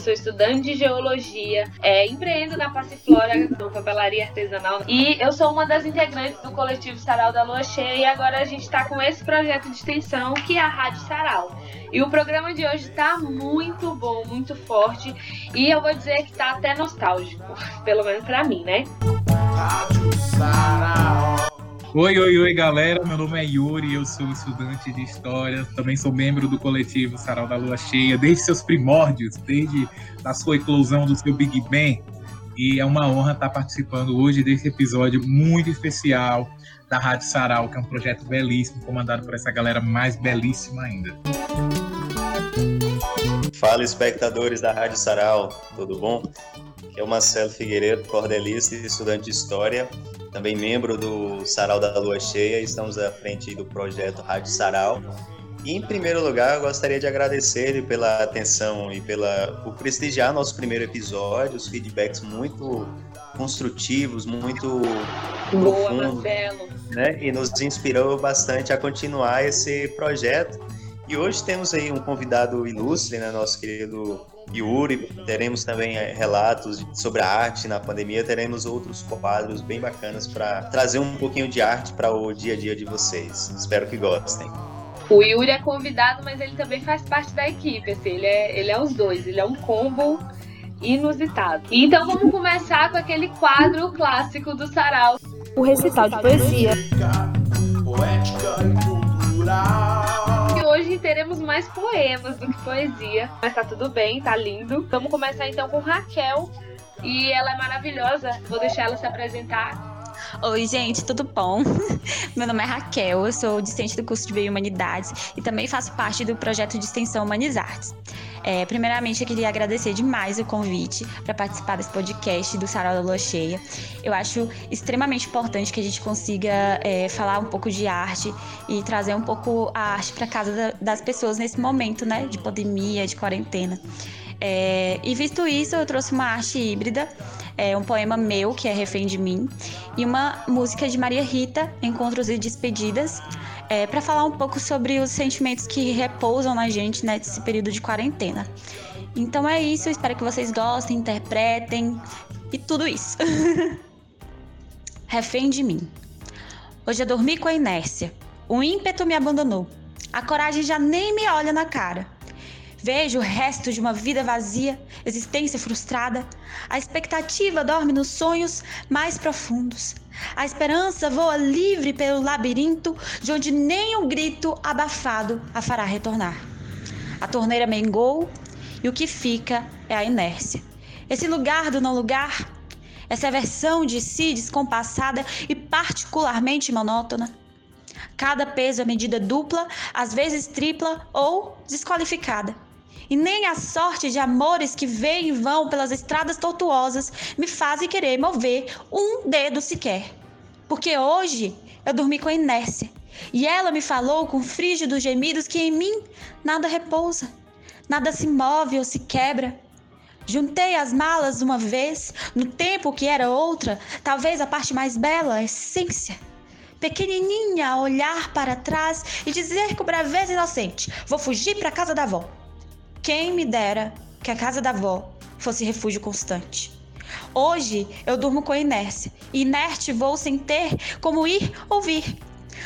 sou estudante de geologia, é, empreendo na Passiflora, papelaria artesanal, e eu sou uma das integrantes do coletivo Sarau da Lua Cheia, e agora a gente está com esse projeto de extensão que é a Rádio Sarau. E o programa de hoje está muito bom, muito forte, e eu vou dizer que está até nostálgico, pelo menos para mim, né? Rádio Sarau. Oi, oi, oi, galera. Meu nome é Yuri, eu sou estudante de História, também sou membro do coletivo Sarau da Lua Cheia, desde seus primórdios, desde a sua eclosão do seu Big Bang. E é uma honra estar participando hoje desse episódio muito especial da Rádio Sarau, que é um projeto belíssimo, comandado por essa galera mais belíssima ainda. Fala, espectadores da Rádio Sarau, tudo bom? Aqui é o Marcelo Figueiredo, cordelista e estudante de História também membro do Sarau da Lua Cheia, estamos à frente do projeto Rádio Sarau. E, em primeiro lugar, eu gostaria de agradecer pela atenção e pela, por prestigiar nosso primeiro episódio, os feedbacks muito construtivos, muito Boa, profundos, Marcelo. Né? E nos inspirou bastante a continuar esse projeto. E hoje temos aí um convidado ilustre, né, nosso querido Yuri, teremos também eh, relatos sobre a arte na pandemia, teremos outros quadros bem bacanas para trazer um pouquinho de arte para o dia a dia de vocês. Espero que gostem. O Yuri é convidado, mas ele também faz parte da equipe. Assim, ele, é, ele é os dois, ele é um combo inusitado. Então vamos começar com aquele quadro clássico do Sarau. O recital de poesia. Poética e cultural hoje teremos mais poemas do que poesia. Mas tá tudo bem, tá lindo. Vamos começar então com Raquel. E ela é maravilhosa. Vou deixar ela se apresentar. Oi, gente, tudo bom? Meu nome é Raquel, eu sou discente do curso de Biohumanidades e também faço parte do projeto de extensão Humanizartes. É, primeiramente, eu queria agradecer demais o convite para participar desse podcast do Sarau da Lua Cheia. Eu acho extremamente importante que a gente consiga é, falar um pouco de arte e trazer um pouco a arte para casa das pessoas nesse momento, né, de pandemia, de quarentena. É, e visto isso, eu trouxe uma arte híbrida, é, um poema meu, que é Refém de Mim, e uma música de Maria Rita, Encontros e Despedidas, é, para falar um pouco sobre os sentimentos que repousam na gente nesse período de quarentena. Então é isso, espero que vocês gostem, interpretem e tudo isso. Refém de mim. Hoje eu dormi com a inércia. O ímpeto me abandonou. A coragem já nem me olha na cara. Vejo o resto de uma vida vazia, existência frustrada. A expectativa dorme nos sonhos mais profundos. A esperança voa livre pelo labirinto, de onde nem um grito abafado a fará retornar. A torneira mengou e o que fica é a inércia. Esse lugar do não lugar, essa versão de si descompassada e particularmente monótona. Cada peso é medida dupla, às vezes tripla ou desqualificada e nem a sorte de amores que vêm e vão pelas estradas tortuosas me fazem querer mover um dedo sequer. Porque hoje eu dormi com a inércia e ela me falou com frígidos gemidos que em mim nada repousa, nada se move ou se quebra. Juntei as malas uma vez, no tempo que era outra, talvez a parte mais bela, a essência. Pequenininha a olhar para trás e dizer com braveza inocente: Vou fugir para casa da avó. Quem me dera que a casa da avó fosse refúgio constante. Hoje eu durmo com inércia, inerte vou sem ter como ir ou vir.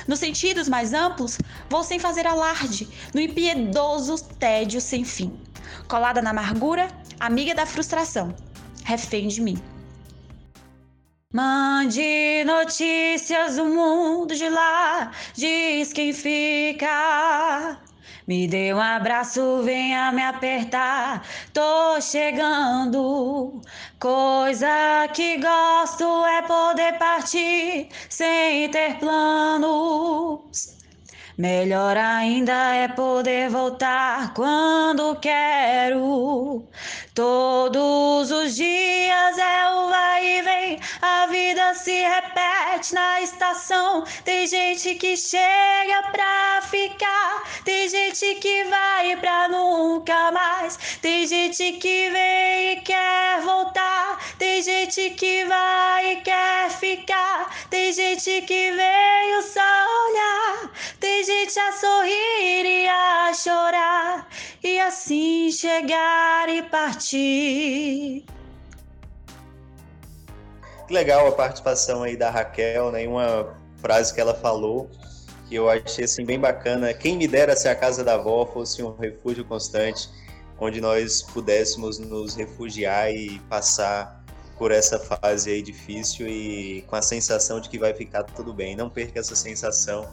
Nos sentidos mais amplos, vou sem fazer alarde, no impiedoso tédio sem fim. Colada na amargura, amiga da frustração, refém de mim. Mande notícias do mundo de lá, diz quem fica. Me dê um abraço, venha me apertar. Tô chegando. Coisa que gosto é poder partir sem ter planos. Melhor ainda é poder voltar quando quero. Todos os dias é o vai e vem, a vida se repete na estação. Tem gente que chega pra ficar, tem gente que vai pra nunca mais. Tem gente que vem e quer voltar, tem gente que vai e quer ficar, tem gente que veio só olhar, tem gente a sorrir e a chorar. E assim chegar e partir. Que legal a participação aí da Raquel, né? Uma frase que ela falou que eu achei assim bem bacana. Quem me dera se a casa da avó fosse um refúgio constante, onde nós pudéssemos nos refugiar e passar por essa fase aí difícil e com a sensação de que vai ficar tudo bem. Não perca essa sensação.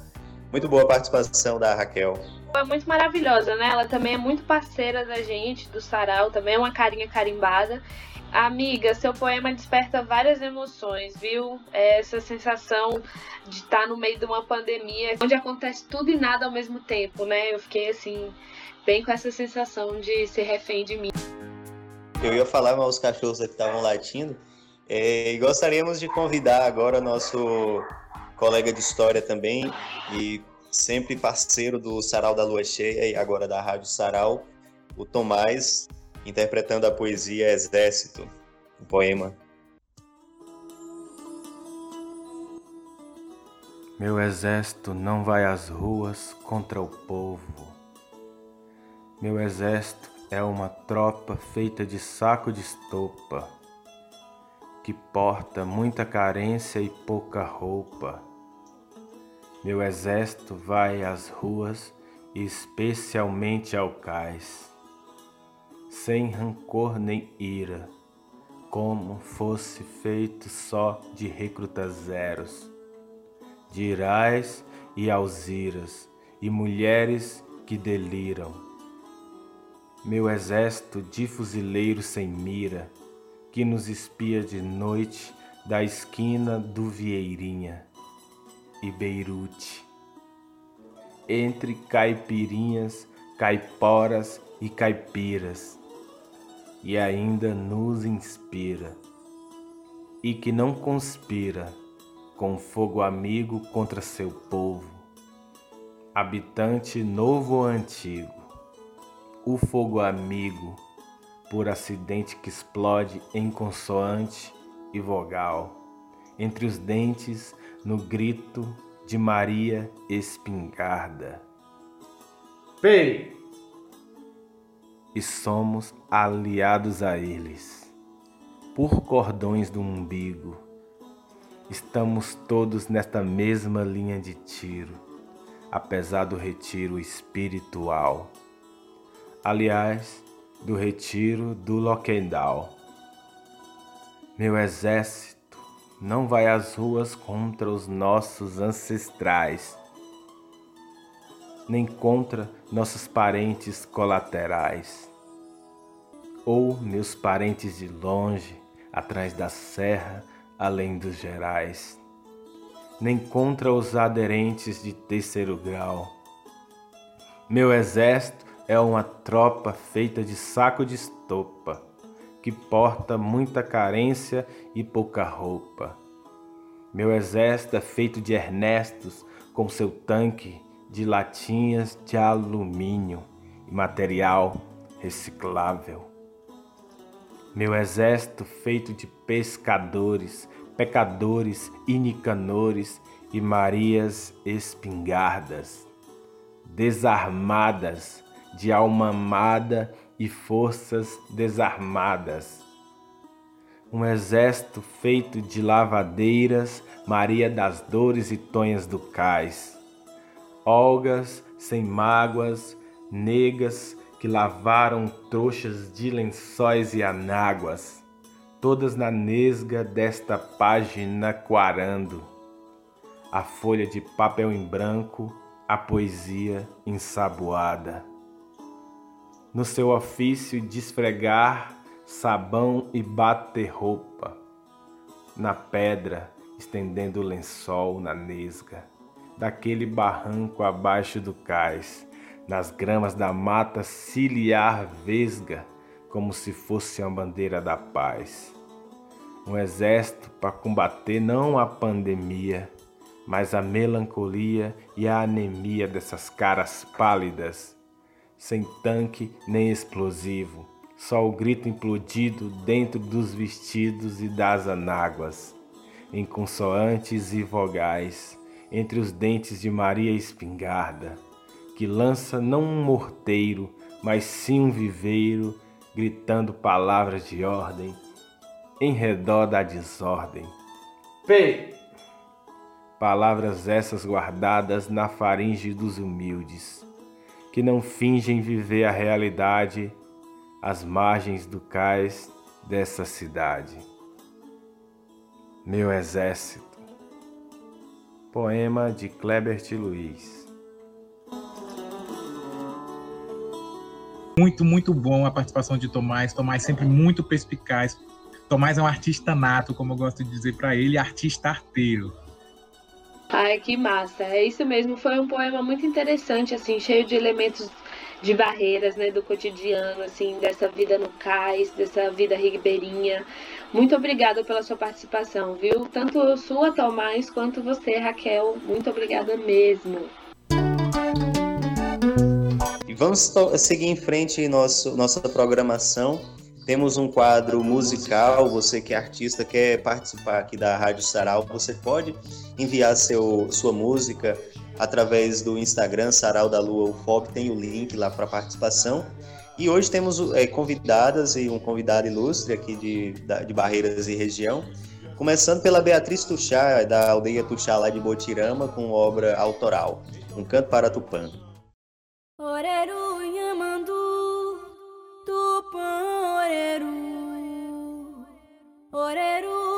Muito boa a participação da Raquel. É muito maravilhosa, né? Ela também é muito parceira da gente, do Sarau, também é uma carinha carimbada. Amiga, seu poema desperta várias emoções, viu? É essa sensação de estar no meio de uma pandemia, onde acontece tudo e nada ao mesmo tempo, né? Eu fiquei assim, bem com essa sensação de ser refém de mim. Eu ia falar, mas os cachorros que estavam latindo. É, e gostaríamos de convidar agora nosso colega de história também e sempre parceiro do Sarau da Lua Cheia e agora da Rádio Sarau, o Tomás, interpretando a poesia Exército, um poema. Meu exército não vai às ruas contra o povo. Meu exército é uma tropa feita de saco de estopa, que porta muita carência e pouca roupa. Meu exército vai às ruas, especialmente ao cais, sem rancor nem ira, como fosse feito só de recrutas zeros, de irais e alziras, e mulheres que deliram. Meu exército de fuzileiros sem mira, que nos espia de noite da esquina do Vieirinha e Beirute. Entre caipirinhas, caiporas e caipiras, e ainda nos inspira, e que não conspira com fogo amigo contra seu povo, habitante novo ou antigo o fogo amigo, por acidente que explode em consoante e vogal, entre os dentes, no grito de Maria espingarda. Pei! E somos aliados a eles, por cordões do umbigo. Estamos todos nesta mesma linha de tiro, apesar do retiro espiritual aliás, do retiro do Loquendal. Meu exército não vai às ruas contra os nossos ancestrais, nem contra nossos parentes colaterais, ou meus parentes de longe, atrás da serra, além dos gerais, nem contra os aderentes de terceiro grau. Meu exército é uma tropa feita de saco de estopa, que porta muita carência e pouca roupa. Meu exército é feito de Ernestos com seu tanque de latinhas de alumínio e material reciclável. Meu exército feito de pescadores, pecadores e nicanores e Marias espingardas, desarmadas de alma amada e forças desarmadas. Um exército feito de lavadeiras, Maria das Dores e Tonhas do Cais. Olgas sem mágoas, negas que lavaram trouxas de lençóis e anáguas, todas na nesga desta página quarando. A folha de papel em branco, a poesia ensaboada no seu ofício de esfregar sabão e bater roupa, na pedra, estendendo o lençol na nesga, daquele barranco abaixo do cais, nas gramas da mata ciliar vesga, como se fosse uma bandeira da paz. Um exército para combater não a pandemia, mas a melancolia e a anemia dessas caras pálidas sem tanque nem explosivo, só o grito implodido dentro dos vestidos e das anáguas, em consoantes e vogais, entre os dentes de Maria Espingarda, que lança não um morteiro, mas sim um viveiro gritando palavras de ordem em redor da desordem. P. Palavras essas guardadas na faringe dos humildes, que não fingem viver a realidade às margens do cais dessa cidade. Meu exército. Poema de Klebert Luiz. Muito, muito bom a participação de Tomás. Tomás sempre muito perspicaz. Tomás é um artista nato, como eu gosto de dizer para ele, artista arteiro. Ai, que massa. É isso mesmo. Foi um poema muito interessante, assim, cheio de elementos de barreiras, né, do cotidiano, assim, dessa vida no cais, dessa vida ribeirinha. Muito obrigada pela sua participação, viu? Tanto sua, Tomás, quanto você, Raquel. Muito obrigada mesmo. E vamos seguir em frente nosso, nossa programação. Temos um quadro musical. Você que é artista, quer participar aqui da Rádio Sarau, você pode enviar seu, sua música através do Instagram Sarau da Lua UFOP, tem o link lá para participação. E hoje temos é, convidadas e um convidado ilustre aqui de, de Barreiras e região, começando pela Beatriz Tuxá, da aldeia Tuxá lá de Botirama, com obra autoral, Um Canto para Tupã. Oreru Yamandu, Tupã Oreru, Oreru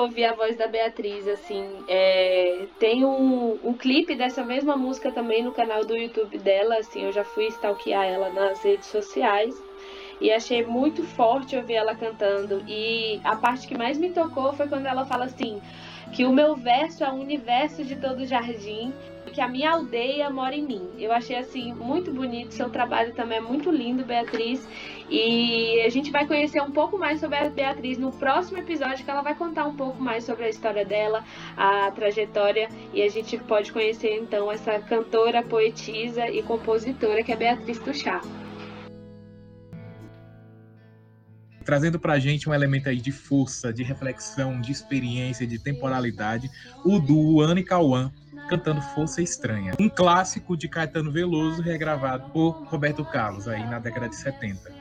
ouvir a voz da Beatriz, assim. É, tem um, um clipe dessa mesma música também no canal do YouTube dela, assim. Eu já fui stalkear ela nas redes sociais. E achei muito forte ouvir ela cantando. E a parte que mais me tocou foi quando ela fala assim: que o meu verso é o universo de todo jardim, que a minha aldeia mora em mim. Eu achei assim muito bonito. Seu trabalho também é muito lindo, Beatriz. E a gente vai conhecer um pouco mais sobre a Beatriz no próximo episódio, que ela vai contar um pouco mais sobre a história dela, a trajetória. E a gente pode conhecer então essa cantora, poetisa e compositora que é Beatriz Tuchá. trazendo pra gente um elemento aí de força, de reflexão, de experiência, de temporalidade, o duo Ana Cauã cantando Força Estranha, um clássico de Caetano Veloso regravado por Roberto Carlos aí na década de 70.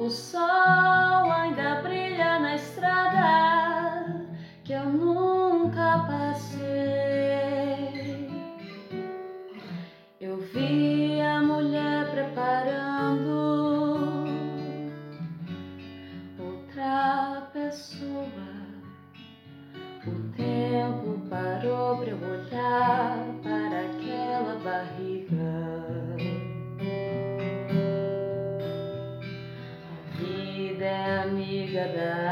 O sol ainda brilha na estrada que eu nunca passei. Eu vi a mulher preparando outra pessoa. O tempo parou para eu olhar para aquela barriga. Amiga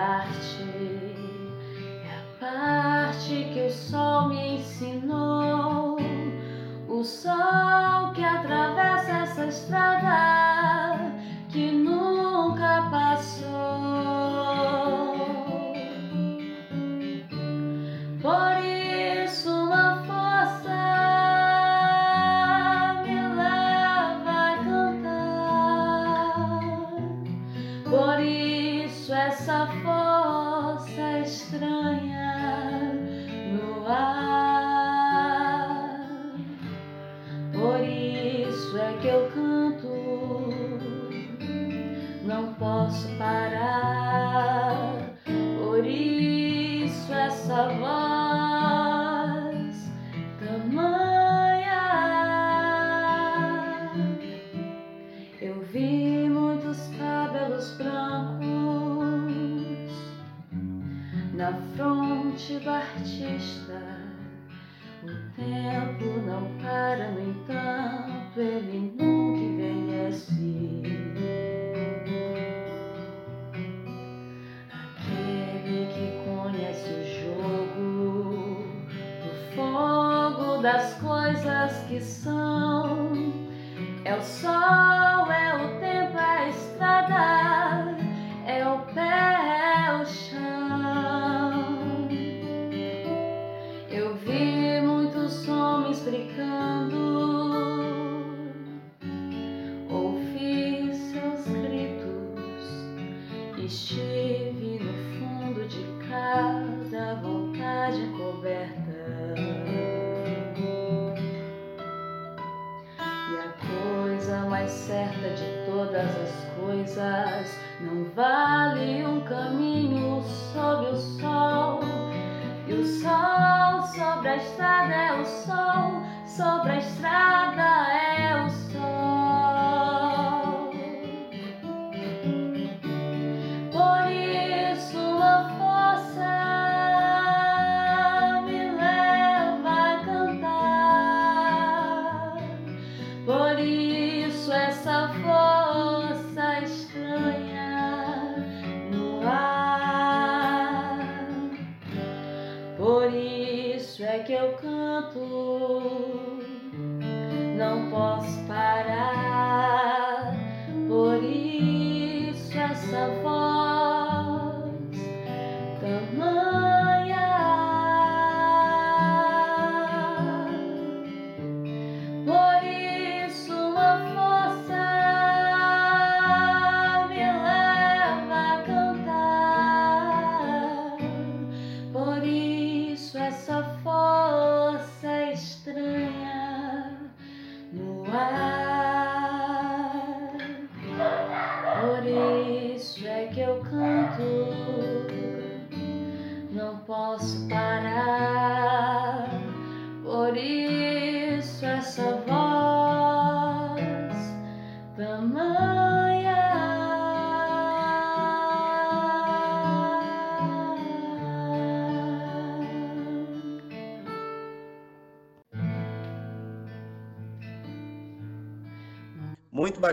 isso essa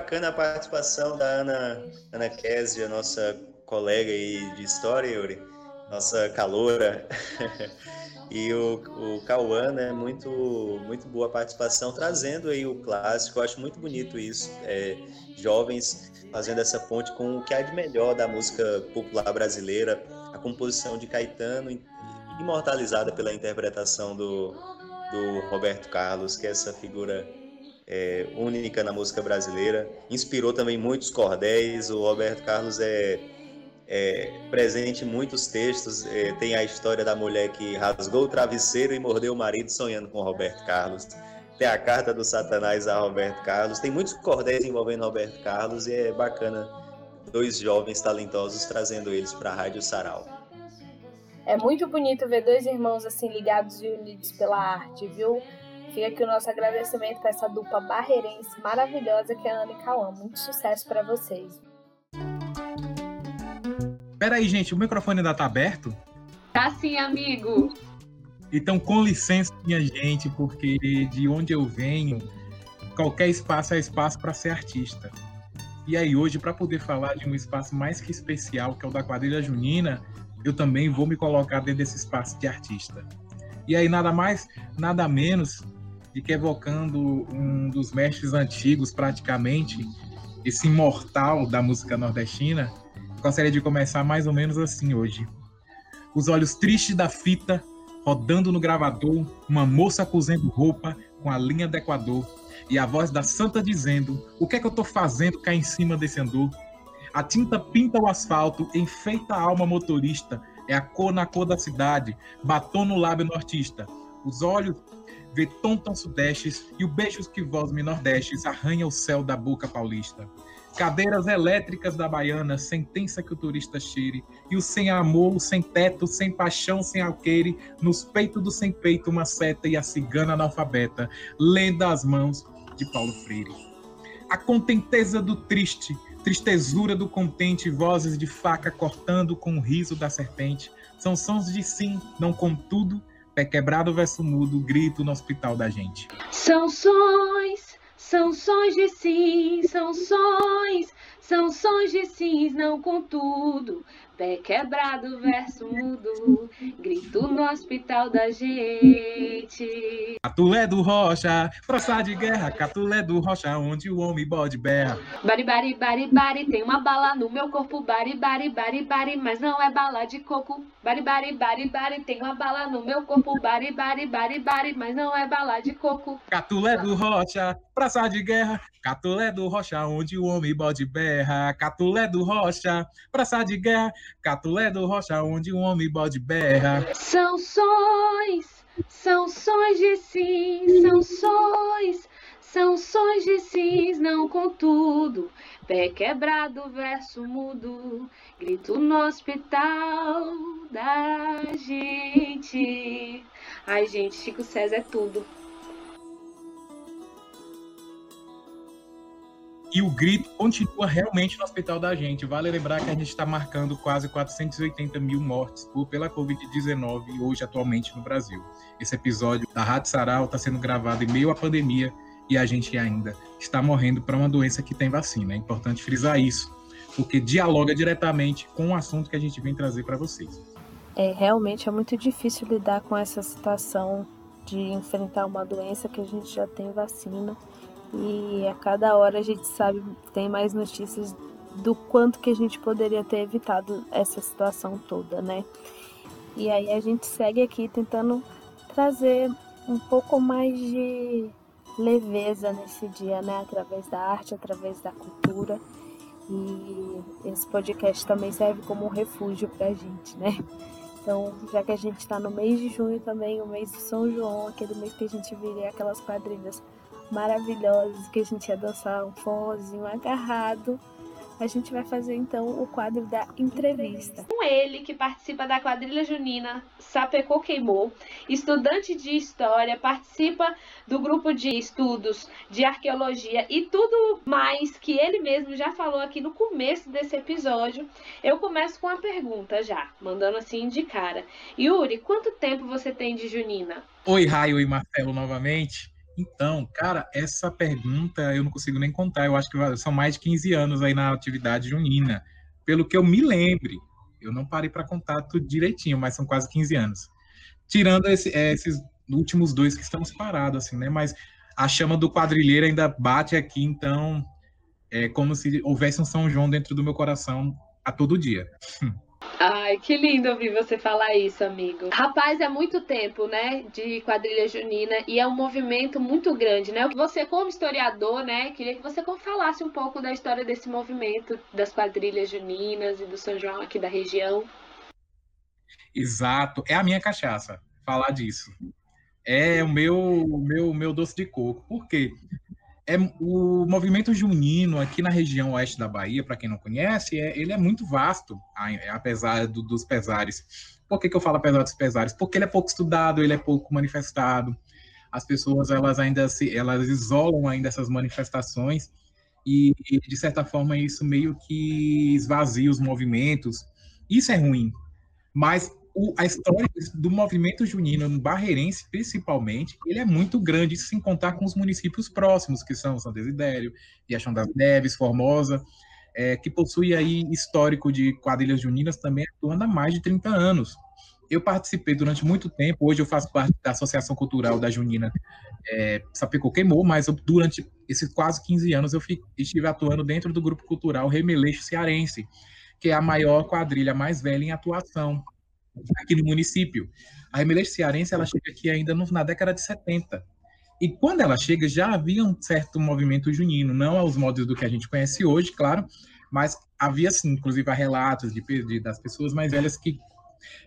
bacana a participação da Ana, Ana Késia, nossa colega aí de história, Yuri, nossa caloura. e o, o Cauã, né, muito, muito boa participação, trazendo aí o clássico, eu acho muito bonito isso, é, jovens fazendo essa ponte com o que há de melhor da música popular brasileira, a composição de Caetano, imortalizada pela interpretação do, do Roberto Carlos, que é essa figura é, única na música brasileira. Inspirou também muitos cordéis. O Roberto Carlos é, é presente em muitos textos. É, tem a história da mulher que rasgou o travesseiro e mordeu o marido sonhando com Roberto Carlos. Tem a carta do Satanás a Roberto Carlos. Tem muitos cordéis envolvendo Roberto Carlos e é bacana dois jovens talentosos trazendo eles para a Rádio Sarau. É muito bonito ver dois irmãos assim ligados e unidos pela arte, viu? Fica aqui o nosso agradecimento para essa dupla barreirense maravilhosa que é a Ana e Cauã. Muito sucesso para vocês. Pera aí, gente, o microfone ainda tá aberto? Tá sim, amigo. Então, com licença, minha gente, porque de onde eu venho, qualquer espaço é espaço para ser artista. E aí, hoje, para poder falar de um espaço mais que especial, que é o da quadrilha junina, eu também vou me colocar dentro desse espaço de artista. E aí, nada mais, nada menos que evocando um dos mestres antigos, praticamente, esse imortal da música nordestina, gostaria de começar mais ou menos assim hoje. Os olhos tristes da fita, rodando no gravador, uma moça cozendo roupa com a linha do Equador, e a voz da santa dizendo: O que é que eu tô fazendo cá em cima desse andor? A tinta pinta o asfalto, enfeita a alma motorista, é a cor na cor da cidade, batom no lábio nortista. Os olhos vê tontam sudestes e o beijos que vós me nordestes arranha o céu da boca paulista. Cadeiras elétricas da baiana, sentença que o turista cheire, e o sem amor, o sem teto, sem paixão, sem alqueire, nos peitos do sem peito uma seta e a cigana analfabeta, lendo as mãos de Paulo Freire. A contenteza do triste, tristezura do contente, vozes de faca cortando com o riso da serpente, são sons de sim, não contudo, Pé quebrado verso mudo, grito no hospital da gente. São sons, são sons de sim, são sons, são sons de sims, não contudo. Pé quebrado, verso mudo, grito no hospital da gente. Catulé do Rocha, praça de guerra, Catulé do Rocha, onde o homem bode berra. Bari, bari, bari, bari, tem uma bala no meu corpo, bari, bari, bari, bari, mas não é bala de coco. Bari, bari, bari, bari, tem uma bala no meu corpo, bari, bari, bari, bari, mas não é bala de coco. Catulé do Rocha, praça de guerra, Catulé do Rocha, onde o homem bode berra. Catulé do Rocha, praça de guerra, Catulé do Rocha, onde um homem bode berra. São sons, são sons de sim, são sons, são sons de sis, não contudo. Pé quebrado, verso mudo, grito no hospital da gente. Ai, gente, Chico César é tudo. E o grito continua realmente no hospital da gente. Vale lembrar que a gente está marcando quase 480 mil mortes pela Covid-19 hoje, atualmente, no Brasil. Esse episódio da Rádio Sarau está sendo gravado em meio à pandemia e a gente ainda está morrendo para uma doença que tem vacina. É importante frisar isso, porque dialoga diretamente com o assunto que a gente vem trazer para vocês. É, realmente é muito difícil lidar com essa situação de enfrentar uma doença que a gente já tem vacina e a cada hora a gente sabe, tem mais notícias do quanto que a gente poderia ter evitado essa situação toda, né? E aí a gente segue aqui tentando trazer um pouco mais de leveza nesse dia, né? Através da arte, através da cultura. E esse podcast também serve como um refúgio pra gente, né? Então, já que a gente está no mês de junho também, o mês de São João, aquele mês que a gente viria aquelas quadrilhas maravilhosos que a gente ia dançar um forrozinho agarrado. A gente vai fazer então o quadro da entrevista. Com ele, que participa da quadrilha junina Sapecô Queimou, estudante de história, participa do grupo de estudos de arqueologia e tudo mais que ele mesmo já falou aqui no começo desse episódio. Eu começo com uma pergunta já, mandando assim de cara. Yuri, quanto tempo você tem de junina? Oi, Raio e Marcelo novamente. Então, cara, essa pergunta eu não consigo nem contar. Eu acho que são mais de 15 anos aí na atividade junina. Pelo que eu me lembre, eu não parei para contar tudo direitinho, mas são quase 15 anos. Tirando esse, é, esses últimos dois que estamos parados, assim, né? Mas a chama do quadrilheiro ainda bate aqui, então é como se houvesse um São João dentro do meu coração a todo dia. Ai, que lindo ouvir você falar isso, amigo. Rapaz, é muito tempo, né, de quadrilha junina e é um movimento muito grande, né? Você como historiador, né, queria que você falasse um pouco da história desse movimento das quadrilhas juninas e do São João aqui da região. Exato, é a minha cachaça falar disso. É o meu, meu, meu doce de coco. Por quê? É o movimento junino aqui na região oeste da Bahia, para quem não conhece, é, ele é muito vasto, apesar do, dos pesares. Por que, que eu falo apesar dos pesares? Porque ele é pouco estudado, ele é pouco manifestado. As pessoas elas ainda se elas isolam ainda essas manifestações e, e de certa forma isso meio que esvazia os movimentos. Isso é ruim. Mas o, a história do movimento junino no Barreirense, principalmente, ele é muito grande, sem contar com os municípios próximos, que são São Desidério, Riachão das Neves, Formosa, é, que possui aí histórico de quadrilhas juninas também atuando há mais de 30 anos. Eu participei durante muito tempo, hoje eu faço parte da Associação Cultural da Junina é, Queimou, mas eu, durante esses quase 15 anos eu fiquei, estive atuando dentro do grupo cultural Remeleixo Cearense, que é a maior quadrilha mais velha em atuação aqui no município. A Remeleixo Cearense ela chega aqui ainda no, na década de 70. E quando ela chega, já havia um certo movimento junino, não aos modos do que a gente conhece hoje, claro, mas havia, sim, inclusive, relatos de, de, das pessoas mais velhas que,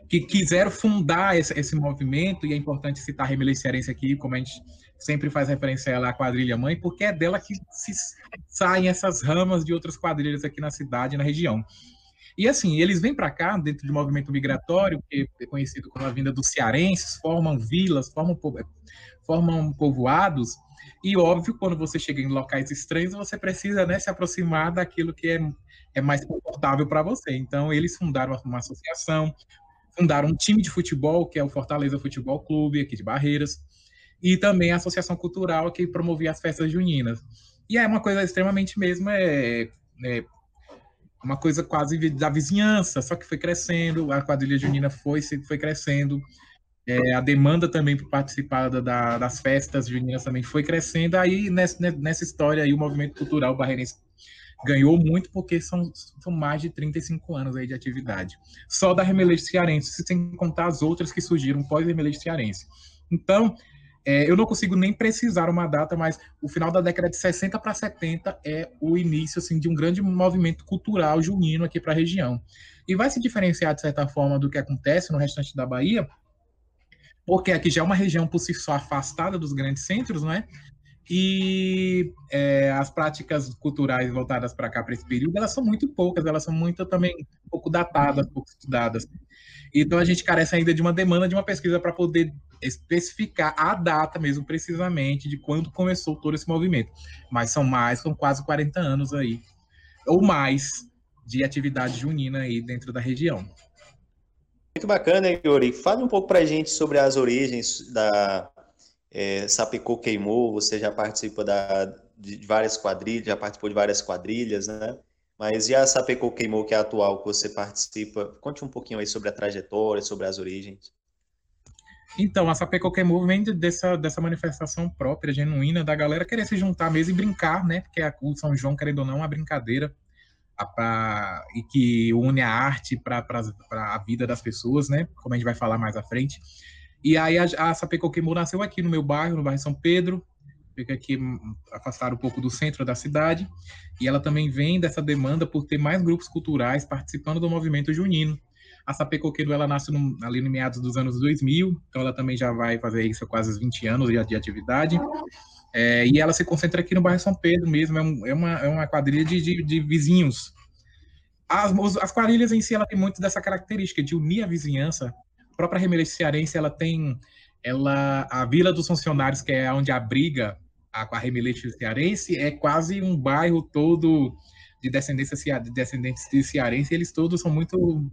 que quiseram fundar esse, esse movimento, e é importante citar a Cearense aqui, como a gente sempre faz referência a ela, a quadrilha mãe, porque é dela que se saem essas ramas de outras quadrilhas aqui na cidade, na região. E assim, eles vêm para cá, dentro de um movimento migratório, que é conhecido como a vinda dos cearenses, formam vilas, formam, formam povoados, e óbvio, quando você chega em locais estranhos, você precisa né, se aproximar daquilo que é, é mais confortável para você. Então, eles fundaram uma associação, fundaram um time de futebol, que é o Fortaleza Futebol Clube, aqui de Barreiras, e também a Associação Cultural, que promovia as festas juninas. E é uma coisa extremamente mesmo, é, é uma coisa quase da vizinhança, só que foi crescendo, a quadrilha junina foi, foi crescendo, é, a demanda também por participar da, das festas juninas também foi crescendo, aí nessa, nessa história aí o movimento cultural barreirense ganhou muito porque são, são mais de 35 anos aí de atividade. Só da Remeleixo Cearense, sem contar as outras que surgiram pós-Remeleixo Cearense. Então, é, eu não consigo nem precisar uma data, mas o final da década de 60 para 70 é o início assim, de um grande movimento cultural junino aqui para a região. E vai se diferenciar, de certa forma, do que acontece no restante da Bahia, porque aqui já é uma região por si só afastada dos grandes centros, não é? E é, as práticas culturais voltadas para cá, para esse período, elas são muito poucas, elas são muito também um pouco datadas, pouco estudadas. Então a gente carece ainda de uma demanda de uma pesquisa para poder especificar a data mesmo precisamente de quando começou todo esse movimento. Mas são mais, são quase 40 anos aí, ou mais, de atividade junina aí dentro da região. Muito bacana, Yuri. Fale um pouco para a gente sobre as origens da é, Sapecô Queimou. Você já participa da, de várias quadrilhas, já participou de várias quadrilhas, né? Mas e a Sapecô Queimou, que é atual que você participa? Conte um pouquinho aí sobre a trajetória, sobre as origens. Então, a Sapecô Queimou vem dessa, dessa manifestação própria, genuína, da galera querer se juntar mesmo e brincar, né? Porque a, o São João, querendo ou não, é uma brincadeira a, pra, e que une a arte para a vida das pessoas, né? Como a gente vai falar mais à frente. E aí a, a Queimou nasceu aqui no meu bairro, no bairro São Pedro, fica aqui hum, afastado um pouco do centro da cidade, e ela também vem dessa demanda por ter mais grupos culturais participando do movimento junino. A Sapê Coqueiro, ela nasce no, ali no meados dos anos 2000, então ela também já vai fazer isso há quase 20 anos de, de atividade. É, e ela se concentra aqui no bairro São Pedro mesmo, é, um, é uma, é uma quadrilha de, de, de vizinhos. As, as, quadrilhas em si, ela tem muito dessa característica de unir a vizinhança. A própria Remelência Cearense, ela tem ela, a Vila dos Funcionários, que é onde abriga a, a Remelete cearense é quase um bairro todo de descendência de descendentes de cearense, eles todos são muito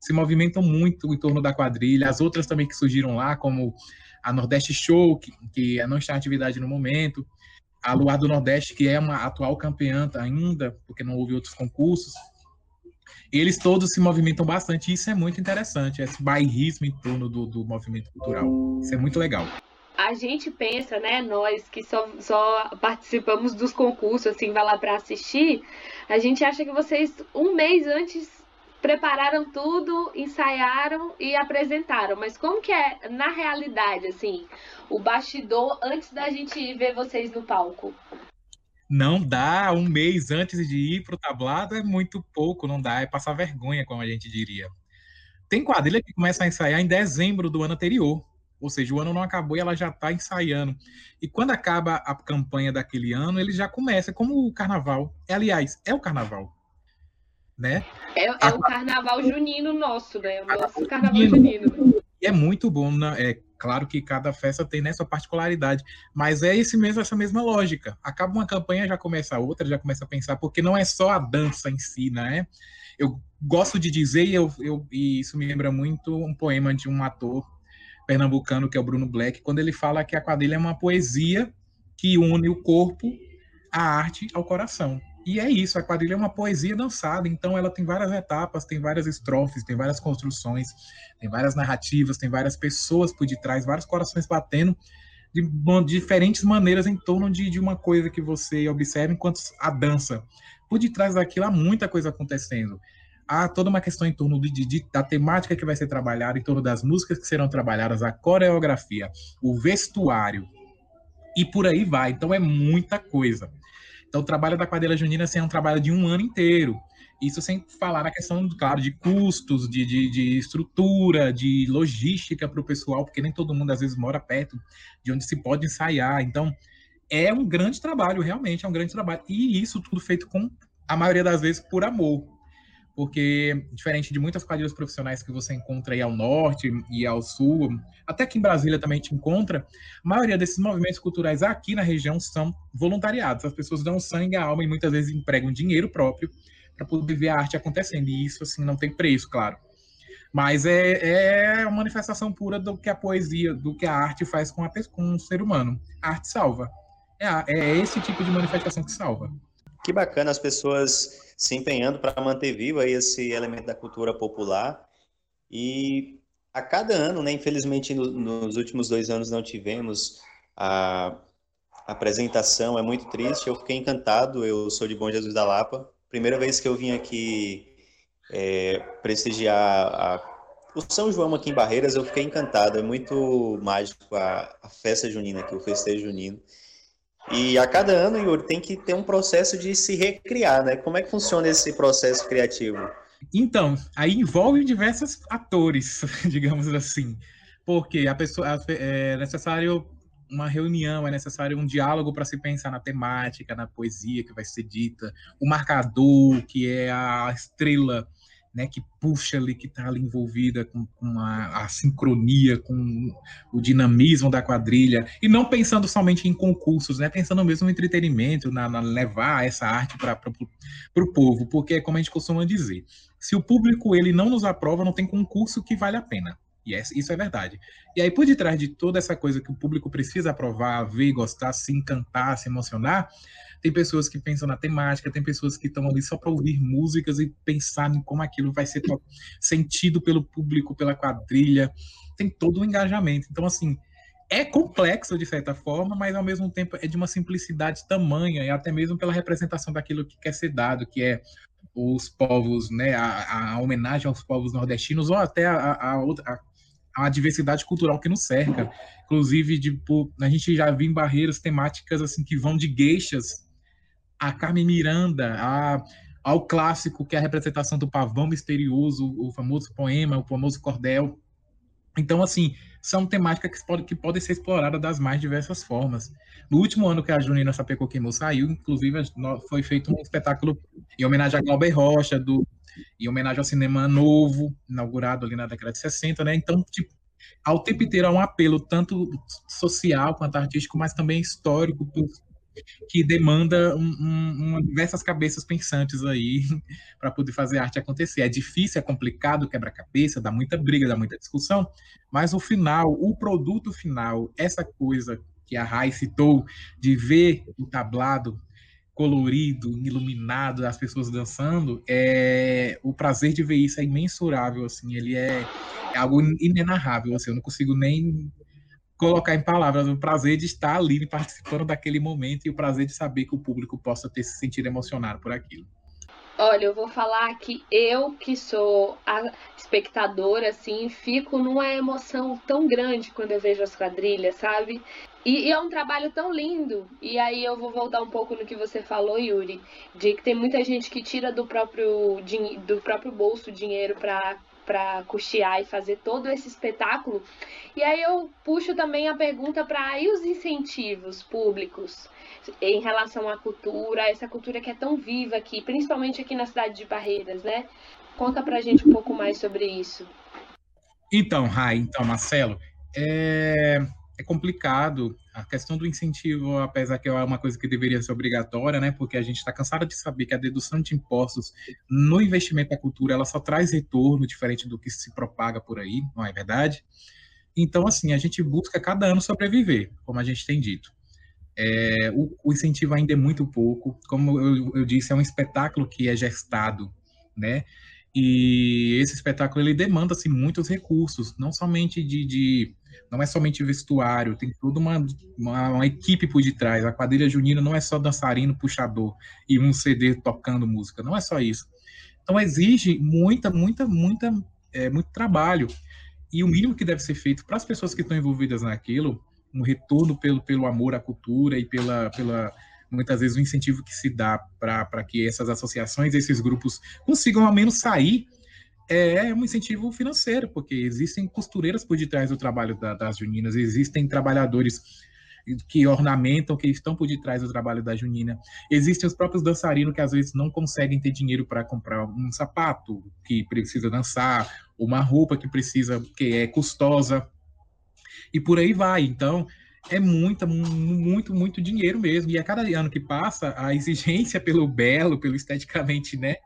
se movimentam muito em torno da quadrilha. As outras também que surgiram lá, como a Nordeste Show, que, que não está em atividade no momento, a Luar do Nordeste, que é uma atual campeã ainda, porque não houve outros concursos. Eles todos se movimentam bastante, e isso é muito interessante, esse bairrismo em torno do, do movimento cultural. Isso é muito legal a gente pensa, né, nós que só, só participamos dos concursos, assim, vai lá para assistir, a gente acha que vocês um mês antes prepararam tudo, ensaiaram e apresentaram. Mas como que é na realidade, assim, o bastidor antes da gente ver vocês no palco? Não dá, um mês antes de ir pro tablado é muito pouco, não dá, é passar vergonha, como a gente diria. Tem quadrilha que começa a ensaiar em dezembro do ano anterior. Ou seja, o ano não acabou e ela já está ensaiando. E quando acaba a campanha daquele ano, ele já começa, como o carnaval. Aliás, é o carnaval. Né? É, é a... o carnaval junino nosso, né? O nosso carnaval junino. E é muito bom, né? É claro que cada festa tem né, particularidade, mas é esse mesmo, essa mesma lógica. Acaba uma campanha, já começa a outra, já começa a pensar, porque não é só a dança em si, né? Eu gosto de dizer, e, eu, eu, e isso me lembra muito um poema de um ator pernambucano, que é o Bruno Black, quando ele fala que a quadrilha é uma poesia que une o corpo, a arte ao coração. E é isso, a quadrilha é uma poesia dançada, então ela tem várias etapas, tem várias estrofes, tem várias construções, tem várias narrativas, tem várias pessoas por detrás, vários corações batendo de, diferentes maneiras em torno de, de uma coisa que você observa enquanto a dança. Por detrás daquilo há muita coisa acontecendo há toda uma questão em torno de, de, da temática que vai ser trabalhada, em torno das músicas que serão trabalhadas, a coreografia, o vestuário e por aí vai. Então é muita coisa. Então o trabalho da quadrilha junina assim, é um trabalho de um ano inteiro. Isso sem falar na questão, claro, de custos, de, de, de estrutura, de logística para o pessoal, porque nem todo mundo às vezes mora perto de onde se pode ensaiar. Então é um grande trabalho, realmente é um grande trabalho. E isso tudo feito com a maioria das vezes por amor porque diferente de muitas quadrilhas profissionais que você encontra aí ao norte e ao sul, até que em Brasília também te encontra, a maioria desses movimentos culturais aqui na região são voluntariados. As pessoas dão sangue, a alma e muitas vezes empregam dinheiro próprio para poder ver a arte acontecendo. E isso assim não tem preço, claro. Mas é, é uma manifestação pura do que a poesia, do que a arte faz com, a, com o ser humano. A arte salva. É, é esse tipo de manifestação que salva. Que bacana as pessoas se empenhando para manter vivo aí esse elemento da cultura popular. E a cada ano, né, infelizmente no, nos últimos dois anos não tivemos a apresentação, é muito triste. Eu fiquei encantado, eu sou de Bom Jesus da Lapa. Primeira vez que eu vim aqui é, prestigiar a, o São João aqui em Barreiras, eu fiquei encantado. É muito mágico a, a festa junina aqui, o festejo junino. E a cada ano, Yuri, tem que ter um processo de se recriar, né? Como é que funciona esse processo criativo? Então, aí envolve diversos atores, digamos assim, porque a pessoa é necessário uma reunião, é necessário um diálogo para se pensar na temática, na poesia que vai ser dita, o marcador, que é a estrela né, que puxa ali, que está ali envolvida com, com a, a, sincronia, com o dinamismo da quadrilha, e não pensando somente em concursos, né, pensando mesmo no entretenimento, na, na levar essa arte para o povo, porque, como a gente costuma dizer, se o público ele não nos aprova, não tem concurso que vale a pena. E isso é verdade. E aí, por detrás de toda essa coisa que o público precisa aprovar, ver, gostar, se encantar, se emocionar, tem pessoas que pensam na temática, tem pessoas que estão ali só para ouvir músicas e pensar em como aquilo vai ser sentido pelo público, pela quadrilha. Tem todo um engajamento. Então, assim, é complexo de certa forma, mas ao mesmo tempo é de uma simplicidade tamanha, e até mesmo pela representação daquilo que quer ser dado, que é os povos, né, a, a homenagem aos povos nordestinos, ou até a, a, a, a diversidade cultural que nos cerca. Inclusive, tipo, a gente já viu em barreiras temáticas assim que vão de gueixas a Carmen Miranda, a, ao clássico que é a representação do pavão misterioso, o famoso poema, o famoso cordel. Então, assim, são temáticas que, pode, que podem ser exploradas das mais diversas formas. No último ano que a Junina Sapecô Queimou saiu, inclusive, foi feito um espetáculo em homenagem a Glauber Rocha, do, em homenagem ao cinema novo, inaugurado ali na década de 60, né? Então, tipo, ao tempo inteiro há um apelo tanto social quanto artístico, mas também histórico que demanda um, um, diversas cabeças pensantes aí para poder fazer arte acontecer. É difícil, é complicado, quebra-cabeça, dá muita briga, dá muita discussão, mas o final, o produto final, essa coisa que a Rai citou, de ver o tablado colorido, iluminado, as pessoas dançando, é o prazer de ver isso é imensurável, assim, ele é, é algo inenarrável, assim, eu não consigo nem colocar em palavras o prazer de estar ali participando daquele momento e o prazer de saber que o público possa ter se sentido emocionado por aquilo. Olha, eu vou falar que eu, que sou a espectadora, assim, fico numa emoção tão grande quando eu vejo as quadrilhas, sabe? E, e, é um trabalho tão lindo. E aí eu vou voltar um pouco no que você falou, Yuri, de que tem muita gente que tira do próprio, do próprio bolso dinheiro para para custear e fazer todo esse espetáculo. E aí eu puxo também a pergunta para e os incentivos públicos em relação à cultura, essa cultura que é tão viva aqui, principalmente aqui na cidade de Barreiras, né? Conta pra gente um pouco mais sobre isso. Então, Rai, então, Marcelo, é, é complicado. A questão do incentivo, apesar que é uma coisa que deveria ser obrigatória, né? Porque a gente está cansado de saber que a dedução de impostos no investimento da cultura ela só traz retorno diferente do que se propaga por aí, não é verdade? Então, assim, a gente busca cada ano sobreviver, como a gente tem dito. É, o, o, incentivo ainda é muito pouco. Como eu, eu disse, é um espetáculo que é gestado, né? E esse espetáculo ele demanda assim, muitos recursos, não somente de, de não é somente vestuário, tem toda uma, uma, uma, equipe por detrás. A quadrilha junina não é só dançarino, puxador e um CD tocando música, não é só isso. Então exige muita, muita, muita, é, muito trabalho. E o mínimo que deve ser feito para as pessoas que estão envolvidas naquilo, um retorno pelo, pelo amor à cultura e pela, pela muitas vezes o incentivo que se dá para que essas associações, esses grupos consigam ao menos sair é um incentivo financeiro, porque existem costureiras por detrás do trabalho da, das juninas, existem trabalhadores que ornamentam, que estão por detrás do trabalho da junina. Existem os próprios dançarinos que às vezes não conseguem ter dinheiro para comprar um sapato que precisa dançar, uma roupa que precisa, que é custosa, e por aí vai. Então, é muita, muito, muito dinheiro mesmo. E a cada ano que passa, a exigência pelo belo, pelo esteticamente, né,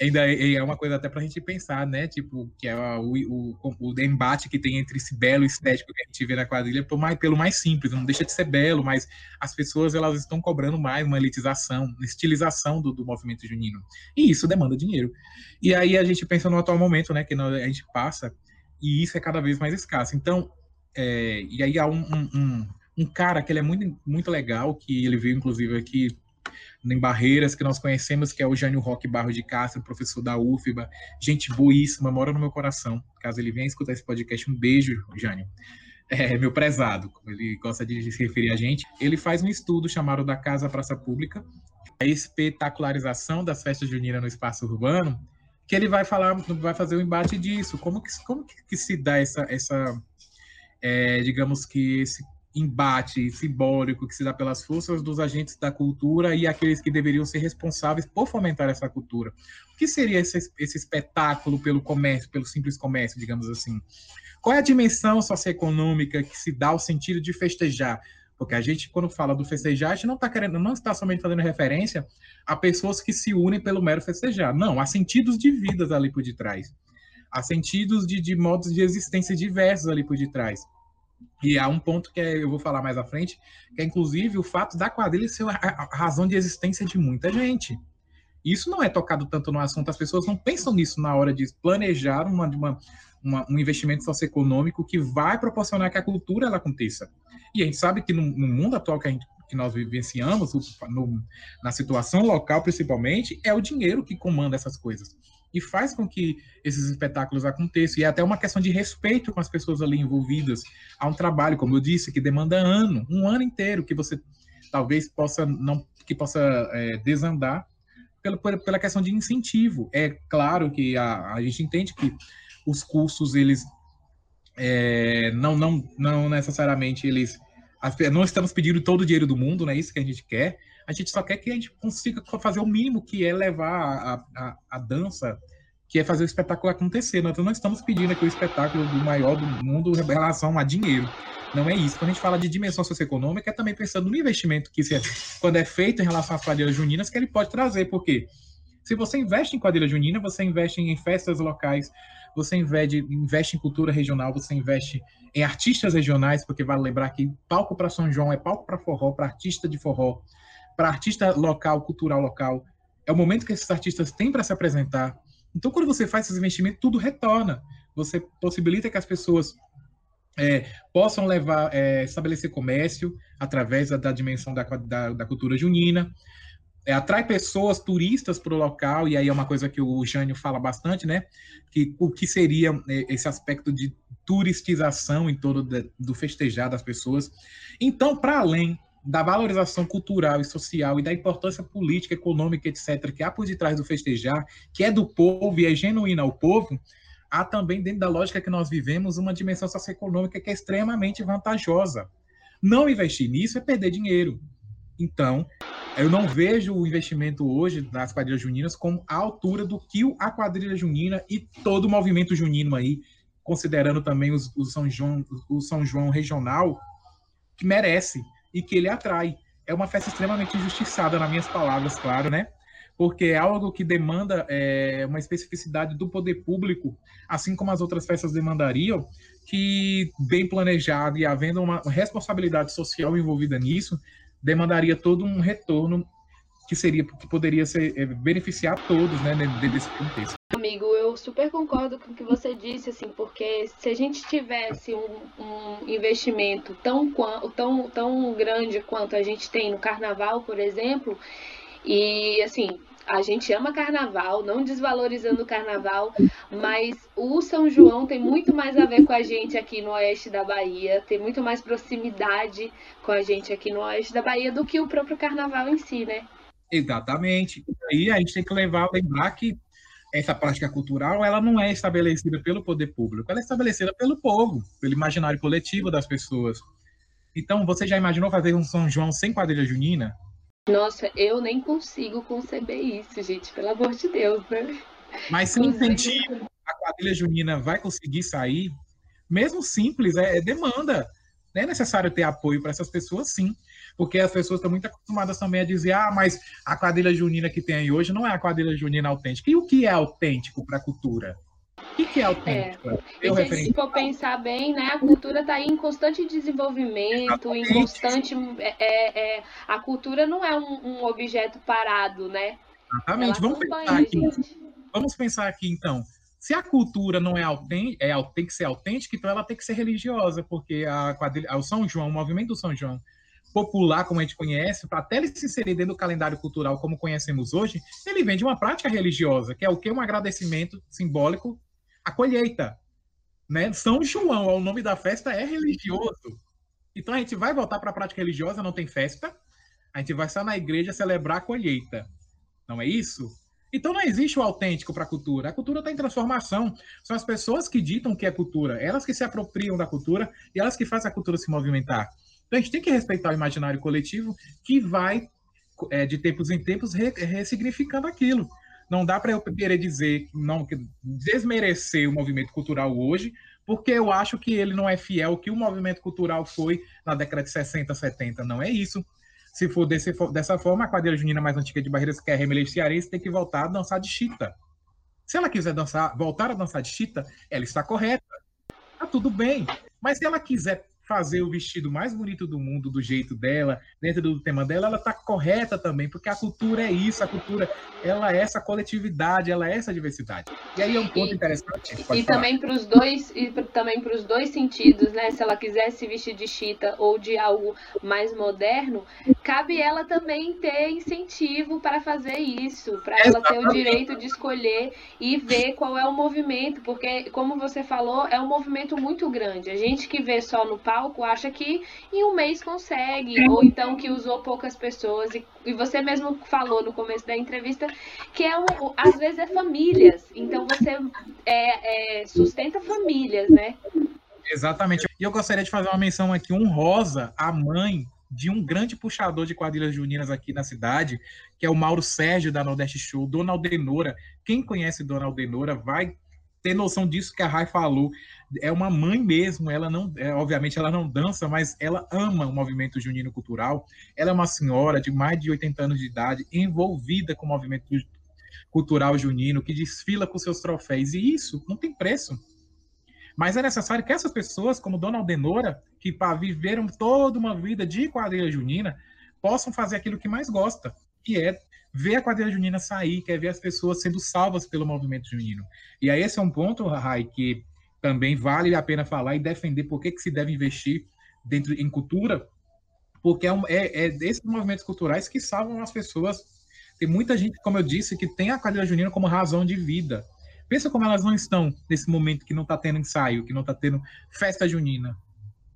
ainda é, é uma coisa até para a gente pensar, né? Tipo, que é o, o, o, embate que tem entre esse belo estético que a gente vê na quadrilha pelo mais, pelo mais simples, não deixa de ser belo, mas as pessoas elas estão cobrando mais uma elitização, uma estilização do, do movimento junino. E isso demanda dinheiro. E aí a gente pensa no atual momento, né? Que a gente passa, e isso é cada vez mais escasso. Então, é, e aí há um, um, um, cara que ele é muito, muito legal, que ele veio inclusive aqui em Barreiras, que nós conhecemos, que é o Jânio Roque Barro de Castro, professor da UFBA, gente boíssima, mora no meu coração. Caso ele venha escutar esse podcast, um beijo, Jânio. É, meu prezado, como ele gosta de se referir a gente. Ele faz um estudo chamado Da Casa Praça Pública, a espetacularização das festas juninas no espaço urbano, que ele vai falar, vai fazer o um embate disso, como que, como que se dá essa, essa é, digamos que esse embate simbólico que se dá pelas forças dos agentes da cultura e aqueles que deveriam ser responsáveis por fomentar essa cultura. O que seria esse, esse espetáculo pelo comércio, pelo simples comércio, digamos assim? Qual é a dimensão socioeconômica que se dá ao sentido de festejar? Porque a gente, quando fala do festejar, a gente não está querendo, não está somente fazendo referência a pessoas que se unem pelo mero festejar. Não, há sentidos de vidas ali por detrás. Há sentidos de, de modos de existência diversos ali por detrás. E há um ponto que eu vou falar mais à frente, que é inclusive o fato da quadrilha ser a, razão de existência de muita gente. Isso não é tocado tanto no assunto, as pessoas não pensam nisso na hora de planejar uma, uma, uma, um investimento socioeconômico que vai proporcionar que a cultura ela aconteça. E a gente sabe que no, no mundo atual que, gente, que nós vivenciamos, no, na situação local principalmente, é o dinheiro que comanda essas coisas e faz com que esses espetáculos aconteçam. E é até uma questão de respeito com as pessoas ali envolvidas. Há um trabalho, como eu disse, que demanda ano, um ano inteiro, que você talvez possa não que possa é, desandar pela, pela questão de incentivo. É claro que a, a gente entende que os cursos, eles é, não, não, não necessariamente eles. Não estamos pedindo todo o dinheiro do mundo, não é isso que a gente quer, a gente só quer que a gente consiga fazer o mínimo, que é levar a, a, a dança, que é fazer o espetáculo acontecer. Nós não estamos pedindo aqui o espetáculo do maior do mundo em relação a dinheiro. Não é isso. Quando a gente fala de dimensão socioeconômica, é também pensando no investimento que, se, é, quando é feito em relação às quadrilhas juninas, que ele pode trazer. Porque se você investe em quadrilha junina, você investe em festas locais, você investe, investe em cultura regional, você investe em artistas regionais, porque vale lembrar que palco para São João é palco para forró, para artista de forró para artista local, cultural local. É o momento que esses artistas têm para se apresentar. Então, quando você faz esses investimentos, tudo retorna. Você possibilita que as pessoas é, possam levar, é, estabelecer comércio através da, da dimensão da, da, da, cultura junina, é, atrai pessoas, turistas para o local, e aí é uma coisa que o Jânio fala bastante, né? Que o que seria é, esse aspecto de turistização em torno do festejar das pessoas. Então, para além da valorização cultural e social e da importância política, econômica, etc., que há por detrás do festejar, que é do povo e é genuína ao povo, há também, dentro da lógica que nós vivemos, uma dimensão socioeconômica que é extremamente vantajosa. Não investir nisso é perder dinheiro. Então, eu não vejo o investimento hoje nas quadrilhas juninas como a altura do que a quadrilha junina e todo o movimento junino aí, considerando também os, o São João, o São João regional, que merece e que ele atrai. É uma festa extremamente injustiçada, nas minhas palavras, claro, né? Porque é algo que demanda é, uma especificidade do poder público, assim como as outras festas demandariam, que, bem planejado e havendo uma responsabilidade social envolvida nisso, demandaria todo um retorno que seria que poderia ser é, beneficiar todos, né, dentro desse contexto. Amigo, eu super concordo com o que você disse, assim, porque se a gente tivesse um, um investimento tão, tão, tão grande quanto a gente tem no carnaval, por exemplo, e assim, a gente ama carnaval, não desvalorizando o carnaval, mas o São João tem muito mais a ver com a gente aqui no oeste da Bahia, tem muito mais proximidade com a gente aqui no oeste da Bahia do que o próprio carnaval em si, né? Exatamente. E aí a gente tem que levar, lembrar que essa prática cultural ela não é estabelecida pelo poder público, ela é estabelecida pelo povo, pelo imaginário coletivo das pessoas. Então, você já imaginou fazer um São João sem quadrilha junina? Nossa, eu nem consigo conceber isso, gente, pelo amor de Deus, né? Mas sem incentivo, a quadrilha junina vai conseguir sair, mesmo simples, é, é demanda. É necessário ter apoio para essas pessoas, sim, porque as pessoas estão muito acostumadas também a dizer: ah, mas a quadrilha junina que tem aí hoje não é a quadrilha junina autêntica. E o que é autêntico para a cultura? O que, que é autêntico? É. E se for pensar bem, né, a cultura está em constante desenvolvimento, Exatamente. em constante. É, é, é, a cultura não é um, um objeto parado, né? Exatamente. Vamos pensar, aqui, vamos pensar aqui, então. Se a cultura não é autêntica, é, tem que ser autêntica, então ela tem que ser religiosa, porque a quadrilha, o São João, o movimento do São João, popular, como a gente conhece, para até ele se inserir dentro do calendário cultural como conhecemos hoje, ele vem de uma prática religiosa, que é o que? Um agradecimento simbólico à colheita. Né? São João, o nome da festa é religioso. Então a gente vai voltar para a prática religiosa, não tem festa, a gente vai estar na igreja celebrar a colheita. Não é isso? Então não existe o autêntico para a cultura. A cultura está em transformação. São as pessoas que ditam o que é cultura, elas que se apropriam da cultura e elas que fazem a cultura se movimentar. Então a gente tem que respeitar o imaginário coletivo que vai, é, de tempos em tempos, re ressignificando aquilo. Não dá para eu querer dizer, não desmerecer o movimento cultural hoje, porque eu acho que ele não é fiel ao que o movimento cultural foi na década de 60, 70. Não é isso. Se for desse, dessa forma, a quadrilha junina mais antiga de Barreiras, que é Cearense, tem que voltar a dançar de chita. Se ela quiser dançar, voltar a dançar de chita, ela está correta. Tá tudo bem. Mas se ela quiser fazer o vestido mais bonito do mundo do jeito dela, dentro do tema dela, ela está correta também, porque a cultura é isso, a cultura ela é essa coletividade, ela é essa diversidade. E aí é um ponto e, interessante. E também para os dois, e também para os dois sentidos, né? Se ela quiser se vestir de chita ou de algo mais moderno, cabe ela também ter incentivo para fazer isso, para ela ter o direito de escolher e ver qual é o movimento, porque como você falou, é um movimento muito grande. A gente que vê só no palco acha que em um mês consegue, ou então que usou poucas pessoas. E, e você mesmo falou no começo da entrevista que é um, às vezes é famílias. Então você é, é, sustenta famílias, né? Exatamente. E eu gostaria de fazer uma menção aqui honrosa à mãe de um grande puxador de quadrilhas juninas aqui na cidade, que é o Mauro Sérgio da Nordeste Show, Dona Aldenora. Quem conhece Dona Aldenora vai ter noção disso que a Rai falou. É uma mãe mesmo, ela não, é, obviamente ela não dança, mas ela ama o movimento junino cultural. Ela é uma senhora de mais de 80 anos de idade, envolvida com o movimento cultural junino, que desfila com seus troféus. E isso não tem preço. Mas é necessário que essas pessoas, como Dona Aldenora, que viveram toda uma vida de quadrilha junina, possam fazer aquilo que mais gosta, que é ver a quadrilha junina sair, quer ver as pessoas sendo salvas pelo movimento junino. E aí esse é um ponto, Rai, que também vale a pena falar e defender por que, que se deve investir dentro em cultura, porque é, um, é, é desses movimentos culturais que salvam as pessoas. Tem muita gente, como eu disse, que tem a quadrilha junina como razão de vida. Pensa como elas não estão nesse momento que não está tendo ensaio, que não está tendo festa junina,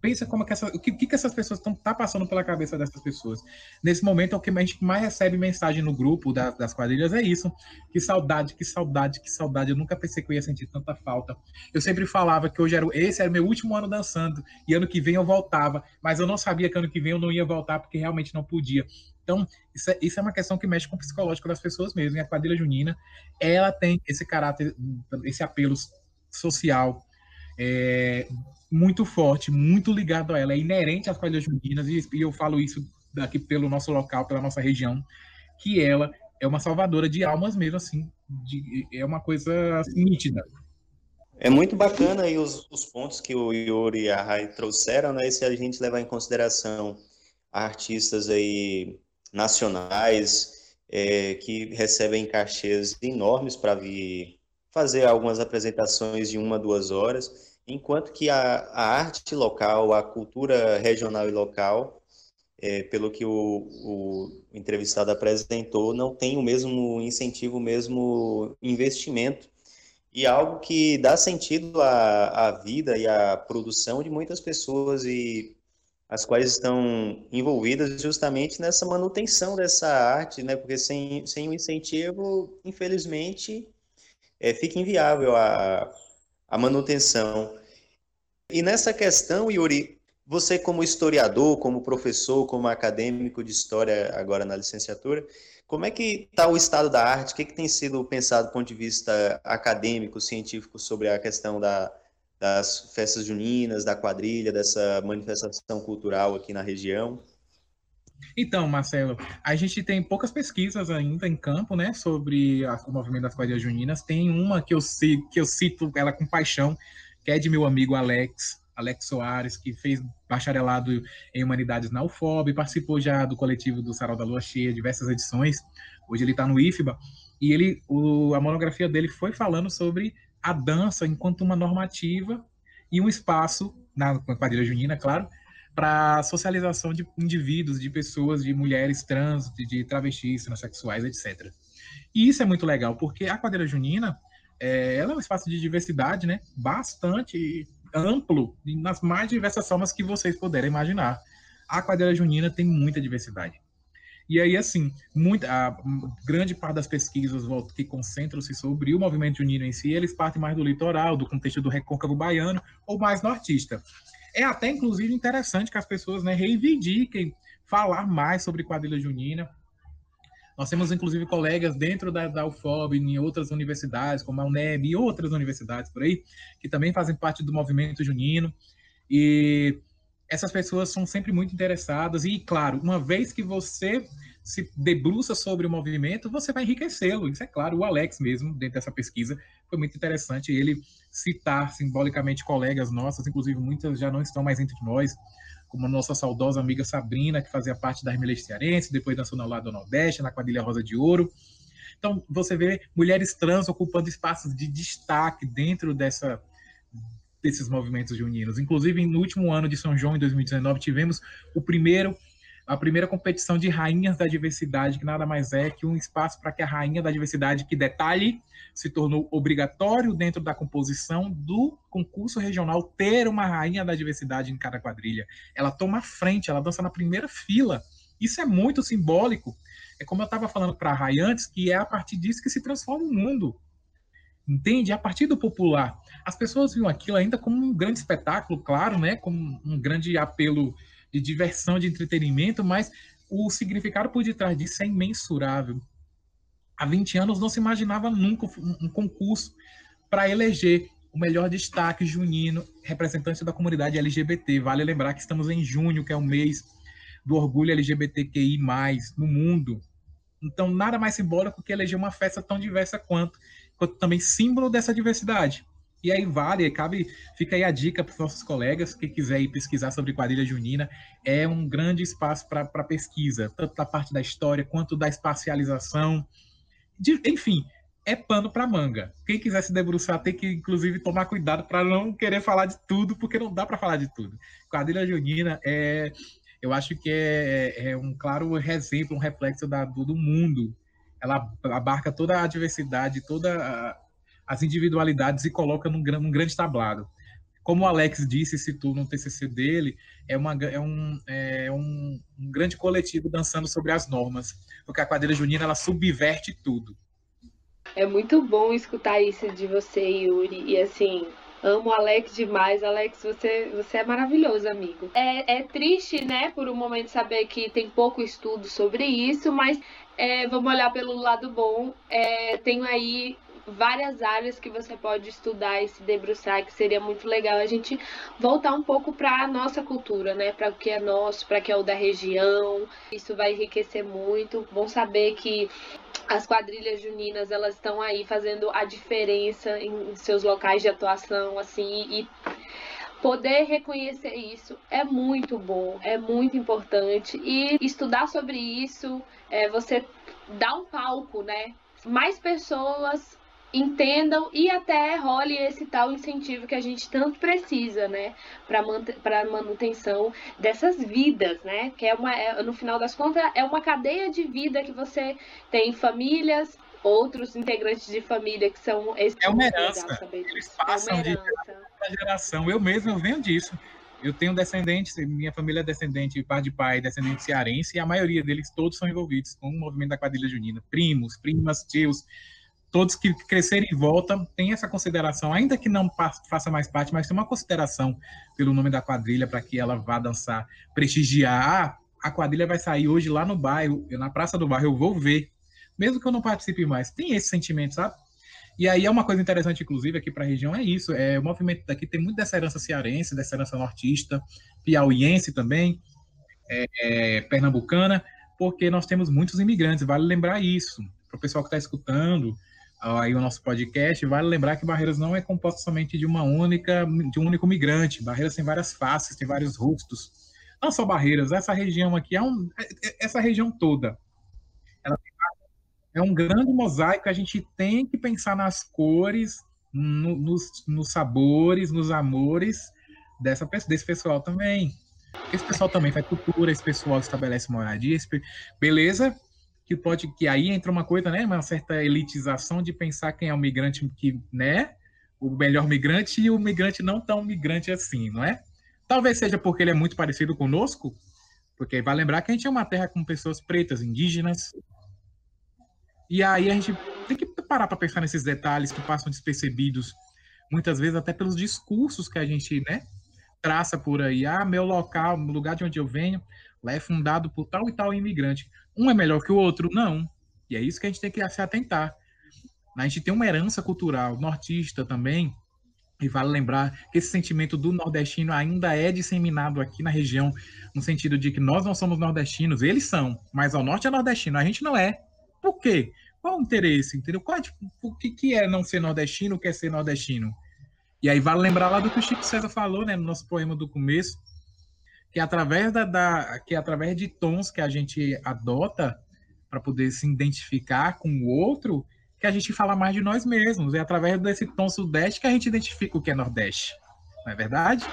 pensa como que essa, o que, que essas pessoas estão tá passando pela cabeça dessas pessoas. Nesse momento, o que a gente mais recebe mensagem no grupo da, das quadrilhas é isso. Que saudade, que saudade, que saudade. Eu nunca pensei que eu ia sentir tanta falta. Eu sempre falava que hoje era esse era meu último ano dançando e ano que vem eu voltava, mas eu não sabia que ano que vem eu não ia voltar porque realmente não podia. Então, isso é, isso é uma questão que mexe com o psicológico das pessoas mesmo. E a quadrilha junina, ela tem esse caráter, esse apelo social, é, muito forte, muito ligado a ela, é inerente às quadrilhas juninas, e, e eu falo isso daqui pelo nosso local, pela nossa região, que ela é uma salvadora de almas mesmo, assim, de, é uma coisa assim, nítida. É muito bacana aí os, os pontos que o Yuri e a Rai trouxeram, né? Se a gente levar em consideração artistas aí nacionais é, que recebem cachês enormes para vir fazer algumas apresentações de uma, duas horas enquanto que a, a arte local, a cultura regional e local, é, pelo que o, o, entrevistado apresentou, não tem o mesmo incentivo, o mesmo investimento. E algo que dá sentido à, à vida e à produção de muitas pessoas e as quais estão envolvidas justamente nessa manutenção dessa arte, né? Porque sem, sem o incentivo, infelizmente, é, fica inviável a, a manutenção. E nessa questão, Yuri, você como historiador, como professor, como acadêmico de história agora na licenciatura, como é que está o estado da arte? O que, que tem sido pensado do ponto de vista acadêmico, científico sobre a questão da, das festas juninas, da quadrilha, dessa manifestação cultural aqui na região? Então, Marcelo, a gente tem poucas pesquisas ainda em campo, né, sobre a, o movimento das quadrilhas juninas. Tem uma que eu, que eu cito ela com paixão, que é de meu amigo Alex, Alex Soares, que fez bacharelado em Humanidades na UFOB, participou já do coletivo do Sarau da Lua Cheia, diversas edições. Hoje ele está no IFBA. E ele, o, a monografia dele foi falando sobre a dança enquanto uma normativa e um espaço, na quadrilha junina, claro, para socialização de indivíduos, de pessoas, de mulheres trans, de, de travestis, transexuais, etc. E isso é muito legal, porque a quadrilha junina é, ela é um espaço de diversidade, né? Bastante amplo, nas mais diversas formas que vocês puderem imaginar. A quadrilha junina tem muita diversidade. E aí, assim, muita, a grande parte das pesquisas que concentram-se sobre o movimento junino em si, eles partem mais do litoral, do contexto do recôncavo baiano, ou mais nortista. É até, inclusive, interessante que as pessoas né, reivindiquem falar mais sobre quadrilha junina. Nós temos, inclusive, colegas dentro da, da UFOB, em outras universidades, como a UNEB e outras universidades por aí, que também fazem parte do movimento junino. E essas pessoas são sempre muito interessadas e, claro, uma vez que você se debruça sobre o movimento, você vai enriquecê-lo. Isso é claro. O Alex mesmo, dentro dessa pesquisa, foi muito interessante ele citar simbolicamente colegas nossas, inclusive muitas já não estão mais entre nós, como a nossa saudosa amiga Sabrina, que fazia parte da Armelês Cearense, depois dançou no lado do Nordeste, na quadrilha Rosa de Ouro. Então, você vê mulheres trans ocupando espaços de destaque dentro dessa desses movimentos juninos. Inclusive, no último ano de São João, em 2019, tivemos o primeiro a primeira competição de rainhas da diversidade, que nada mais é que um espaço para que a rainha da diversidade, que detalhe, se tornou obrigatório dentro da composição do concurso regional ter uma rainha da diversidade em cada quadrilha. Ela toma frente, ela dança na primeira fila. Isso é muito simbólico. É como eu estava falando para a Ray antes, que é a partir disso que se transforma o mundo. Entende? A partir do popular. As pessoas viam aquilo ainda como um grande espetáculo, claro, né? Como um grande apelo de diversão, de entretenimento, mas o significado por detrás disso é imensurável. Há 20 anos não se imaginava nunca um concurso para eleger o melhor destaque junino, representante da comunidade LGBT. Vale lembrar que estamos em junho, que é o mês do orgulho LGBTQI+, no mundo. Então, nada mais simbólico que eleger uma festa tão diversa quanto quanto também símbolo dessa diversidade. E aí vale, cabe, fica aí a dica para os nossos colegas, que quiser ir pesquisar sobre quadrilha junina, é um grande espaço para pesquisa, tanto da parte da história quanto da espacialização. De, enfim, é pano para manga. Quem quiser se debruçar tem que, inclusive, tomar cuidado para não querer falar de tudo, porque não dá para falar de tudo. Quadrilha junina é, eu acho que é, é um claro exemplo, um reflexo da, do, do mundo ela abarca toda a diversidade, todas as individualidades e coloca num, num, grande tablado. Como o Alex disse, citou no TCC dele, é, uma, é, um, é um, um, grande coletivo dançando sobre as normas, porque a quadrilha junina ela subverte tudo. É muito bom escutar isso de você, Yuri, e assim, Amo o Alex demais. Alex, você, você é maravilhoso, amigo. É, é triste, né, por um momento saber que tem pouco estudo sobre isso, mas é, vamos olhar pelo lado bom. É, tenho aí várias áreas que você pode estudar e se debruçar, que seria muito legal a gente voltar um pouco para a nossa cultura, né? Para o que é nosso, para o que é o da região. Isso vai enriquecer muito. Bom saber que as quadrilhas juninas elas estão aí fazendo a diferença em seus locais de atuação, assim, e poder reconhecer isso é muito bom, é muito importante e estudar sobre isso, é, você dá um palco, né? Mais pessoas entendam e até role esse tal incentivo que a gente tanto precisa, né, para manutenção dessas vidas, né, que é uma, é, no final das contas, é uma cadeia de vida que você tem famílias, outros integrantes de família que são é uma herança, eles passam é de geração geração. Eu mesmo eu venho disso. Eu tenho descendentes, minha família é descendente, pai de pai, descendente cearense, e a maioria deles todos são envolvidos com o movimento da quadrilha junina. Primos, primas, tios, todos que crescerem em volta têm essa consideração, ainda que não faça mais parte, mas tem uma consideração pelo nome da quadrilha para que ela vá dançar, prestigiar. Ah, a quadrilha vai sair hoje lá no bairro, na praça do bairro, eu vou ver, mesmo que eu não participe mais. Tem esse sentimento, sabe? E aí é uma coisa interessante, inclusive, aqui para a região é isso. É, o movimento daqui tem muito dessa herança cearense, dessa herança nortista, piauiense também, é, é, pernambucana, porque nós temos muitos imigrantes. Vale lembrar isso. Para o pessoal que está escutando aí o nosso podcast, vale lembrar que Barreiras não é composto somente de uma única, de um único migrante. Barreiras tem várias faces, tem vários rostos. Não só Barreiras, essa região aqui é um, é, é, essa região toda. Ela é um grande mosaico. A gente tem que pensar nas cores, no, nos, nos, sabores, nos amores dessa, desse pessoal também. Esse pessoal também faz cultura, esse pessoal estabelece moradia, esse, beleza? Que pode que aí entra uma coisa, né? Uma certa elitização de pensar quem é o migrante que, né? O melhor migrante e o migrante não tão migrante assim, não é? Talvez seja porque ele é muito parecido conosco, porque vai lembrar que a gente é uma terra com pessoas pretas, indígenas, e aí a gente tem que parar para pensar nesses detalhes que passam despercebidos, muitas vezes até pelos discursos que a gente, né, traça por aí. Ah, meu local, o lugar de onde eu venho, lá é fundado por tal e tal imigrante. Um é melhor que o outro? Não. E é isso que a gente tem que se atentar. A gente tem uma herança cultural nortista também, e vale lembrar que esse sentimento do nordestino ainda é disseminado aqui na região, no sentido de que nós não somos nordestinos, eles são, mas ao norte é nordestino, a gente não é. Por quê? Qual o interesse? Entendeu? Qual, tipo, o que, que é não ser nordestino, o que é ser nordestino? E aí vale lembrar lá do que o Chico César falou, né, no nosso poema do começo, que através da, da que através de tons que a gente adota para poder se identificar com o outro, que a gente fala mais de nós mesmos. É através desse tom sudeste que a gente identifica o que é nordeste. Não é verdade?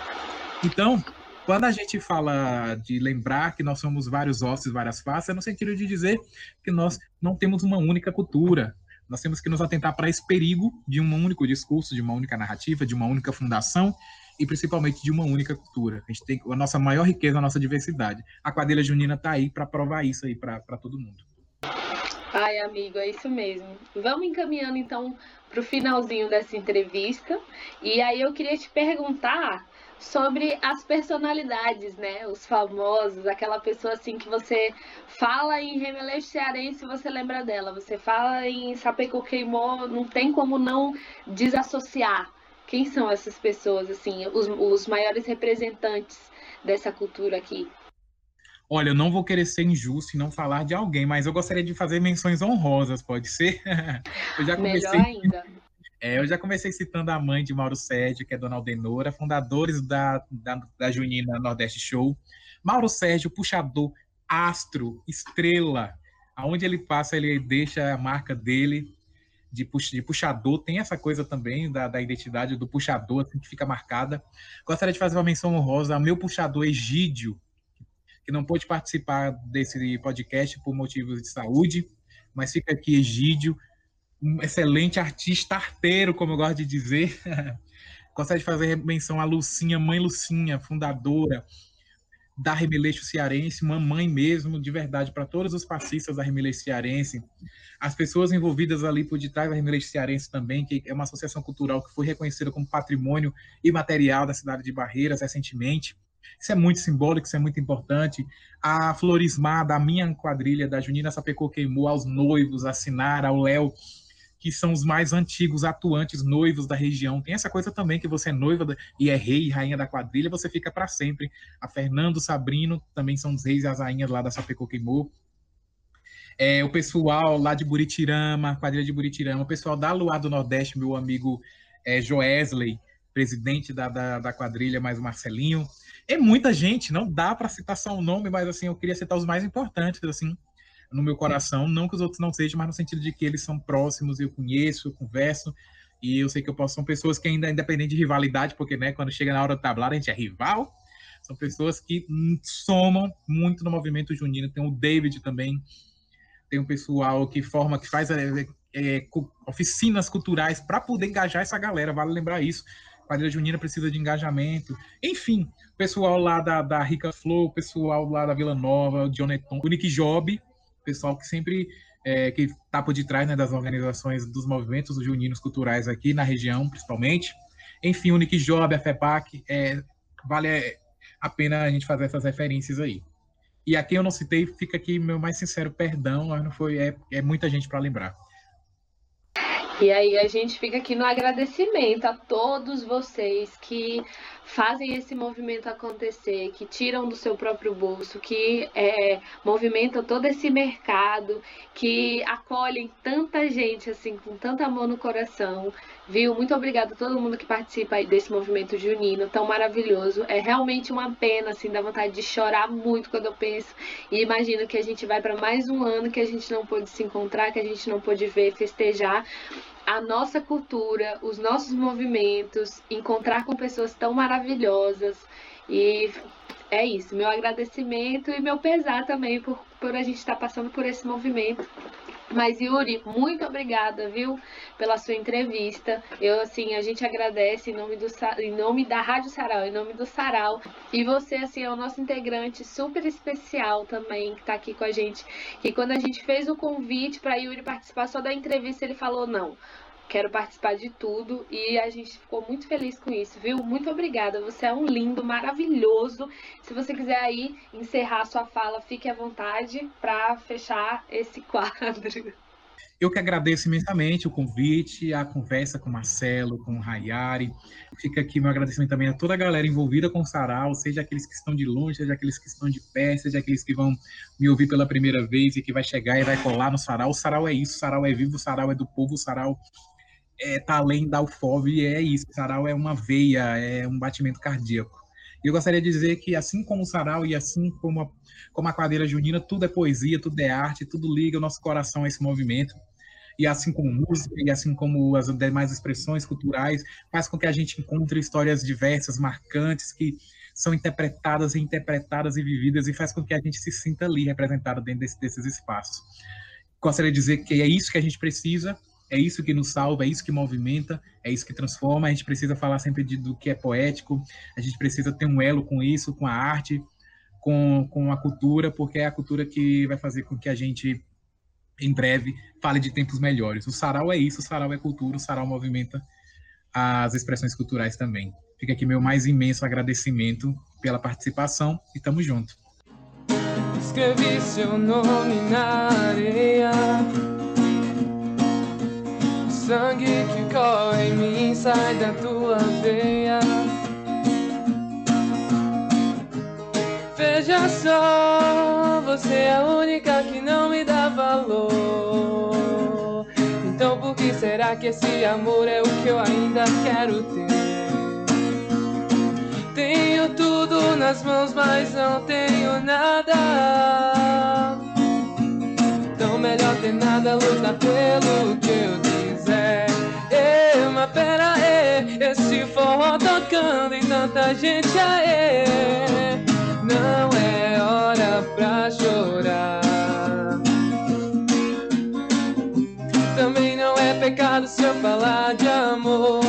Então, quando a gente fala de lembrar que nós somos vários ossos, várias faces, é no sentido de dizer que nós não temos uma única cultura. Nós temos que nos atentar para esse perigo de um único discurso, de uma única narrativa, de uma única fundação e principalmente de uma única cultura. A gente tem a nossa maior riqueza, a nossa diversidade. A quadrilha junina está aí para provar isso aí para todo mundo. Ai, amigo, é isso mesmo. Vamos encaminhando então para o finalzinho dessa entrevista. E aí eu queria te perguntar sobre as personalidades, né? Os famosos, aquela pessoa assim que você fala em Remeleixo Cearense, você lembra dela. Você fala em Sapeco Queimou, não tem como não desassociar. Quem são essas pessoas, assim, os, os maiores representantes dessa cultura aqui? Olha, eu não vou querer ser injusto e não falar de alguém, mas eu gostaria de fazer menções honrosas, pode ser? eu já comecei... Melhor ainda. É, eu já comecei citando a mãe de Mauro Sérgio, que é Dona Aldenora, fundadores da, da, da Junina Nordeste Show. Mauro Sérgio, puxador, astro, estrela. Aonde ele passa, ele deixa a marca dele de, pux, de puxador. Tem essa coisa também da, da identidade do puxador, assim, que fica marcada. Gostaria de fazer uma menção honrosa ao meu puxador Egídio, que não pôde participar desse podcast por motivos de saúde, mas fica aqui Egídio, um excelente artista arteiro, como eu gosto de dizer. Gostaria de fazer menção a Lucinha, mãe Lucinha, fundadora da Remeleixo Cearense, mamãe mesmo, de verdade, para todos os passistas da Remeleixo Cearense, as pessoas envolvidas ali por detrás da Remeleixo Cearense também, que é uma associação cultural que foi reconhecida como patrimônio imaterial da cidade de Barreiras recentemente. Isso é muito simbólico, isso é muito importante. A Florismar, da minha quadrilha, da Junina Sapecô Queimou, aos noivos, assinar, ao Léo, que são os mais antigos atuantes noivos da região. Tem essa coisa também que você é noiva e é rei e rainha da quadrilha, você fica para sempre. A Fernando Sabrino também são os reis e as rainhas lá da Sapecô Queimou. É, o pessoal lá de Buritirama, quadrilha de Buritirama, o pessoal da Luar do Nordeste, meu amigo é, Joesley, presidente da, da, da quadrilha, mais o Marcelinho. É muita gente, não dá para citar só o um nome, mas assim, eu queria citar os mais importantes, assim no meu coração. Não que os outros não sejam, mas no sentido de que eles são próximos, eu conheço, eu converso. E eu sei que eu posso, são pessoas que ainda, independente de rivalidade, porque né, quando chega na hora do tablado a gente é rival, são pessoas que somam muito no movimento junino. Tem o David também, tem um pessoal que forma, que faz é, é, oficinas culturais para poder engajar essa galera, vale lembrar isso. Quadrilha junina precisa de engajamento. Enfim, o pessoal lá da, da Rica Flow, o pessoal lá da Vila Nova, o Joneton, o Nick Job, pessoal que sempre é, que está por detrás né, das organizações dos movimentos juninos culturais aqui na região, principalmente. Enfim, o Nick Job, a FEPAC, é, vale a pena a gente fazer essas referências aí. E a quem eu não citei, fica aqui meu mais sincero perdão, mas não foi, é, é muita gente para lembrar. E aí a gente fica aqui no agradecimento a todos vocês que fazem esse movimento acontecer, que tiram do seu próprio bolso, que é, movimentam todo esse mercado, que acolhem tanta gente assim com tanto amor no coração, viu? Muito obrigada a todo mundo que participa desse movimento junino tão maravilhoso. É realmente uma pena, assim, dá vontade de chorar muito quando eu penso e imagino que a gente vai para mais um ano que a gente não pôde se encontrar, que a gente não pôde ver, festejar a nossa cultura, os nossos movimentos, encontrar com pessoas tão maravilhosas. E é isso, meu agradecimento e meu pesar também por, por a gente estar passando por esse movimento. Mas Yuri, muito obrigada, viu, pela sua entrevista. Eu assim, a gente agradece em nome do em nome da Rádio Sarau, em nome do Sarau. E você assim é o nosso integrante super especial também que está aqui com a gente. Que quando a gente fez o convite para Yuri participar só da entrevista, ele falou não quero participar de tudo e a gente ficou muito feliz com isso, viu? Muito obrigada, você é um lindo, maravilhoso. Se você quiser aí encerrar a sua fala, fique à vontade para fechar esse quadro. Eu que agradeço imensamente o convite, a conversa com o Marcelo, com o Rayari. Fica aqui meu agradecimento também a toda a galera envolvida com o Sarau, seja aqueles que estão de longe, seja aqueles que estão de pé, seja aqueles que vão me ouvir pela primeira vez e que vai chegar e vai colar no Sarau. O Sarau é isso, o Sarau é vivo, o Sarau é do povo, o Sarau é, tá além da e é isso. Sarau é uma veia, é um batimento cardíaco. E eu gostaria de dizer que, assim como o sarau e assim como a, como a quadrilha junina, tudo é poesia, tudo é arte, tudo liga o nosso coração a esse movimento. E assim como música, e assim como as demais expressões culturais, faz com que a gente encontre histórias diversas, marcantes, que são interpretadas e interpretadas e vividas, e faz com que a gente se sinta ali representado dentro desse, desses espaços. Gostaria de dizer que é isso que a gente precisa, é isso que nos salva, é isso que movimenta, é isso que transforma. A gente precisa falar sempre de, do que é poético, a gente precisa ter um elo com isso, com a arte, com, com a cultura, porque é a cultura que vai fazer com que a gente, em breve, fale de tempos melhores. O sarau é isso, o sarau é cultura, o sarau movimenta as expressões culturais também. Fica aqui meu mais imenso agradecimento pela participação e tamo junto. Escrevi seu nome na areia sangue que corre em mim sai da tua veia. Veja só, você é a única que não me dá valor. Então por que será que esse amor é o que eu ainda quero ter? Tenho tudo nas mãos, mas não tenho nada. Então melhor ter nada, lutar pelo que eu. Mas pera aí, esse forró tocando e tanta gente aí. Não é hora pra chorar. Também não é pecado se eu falar de amor.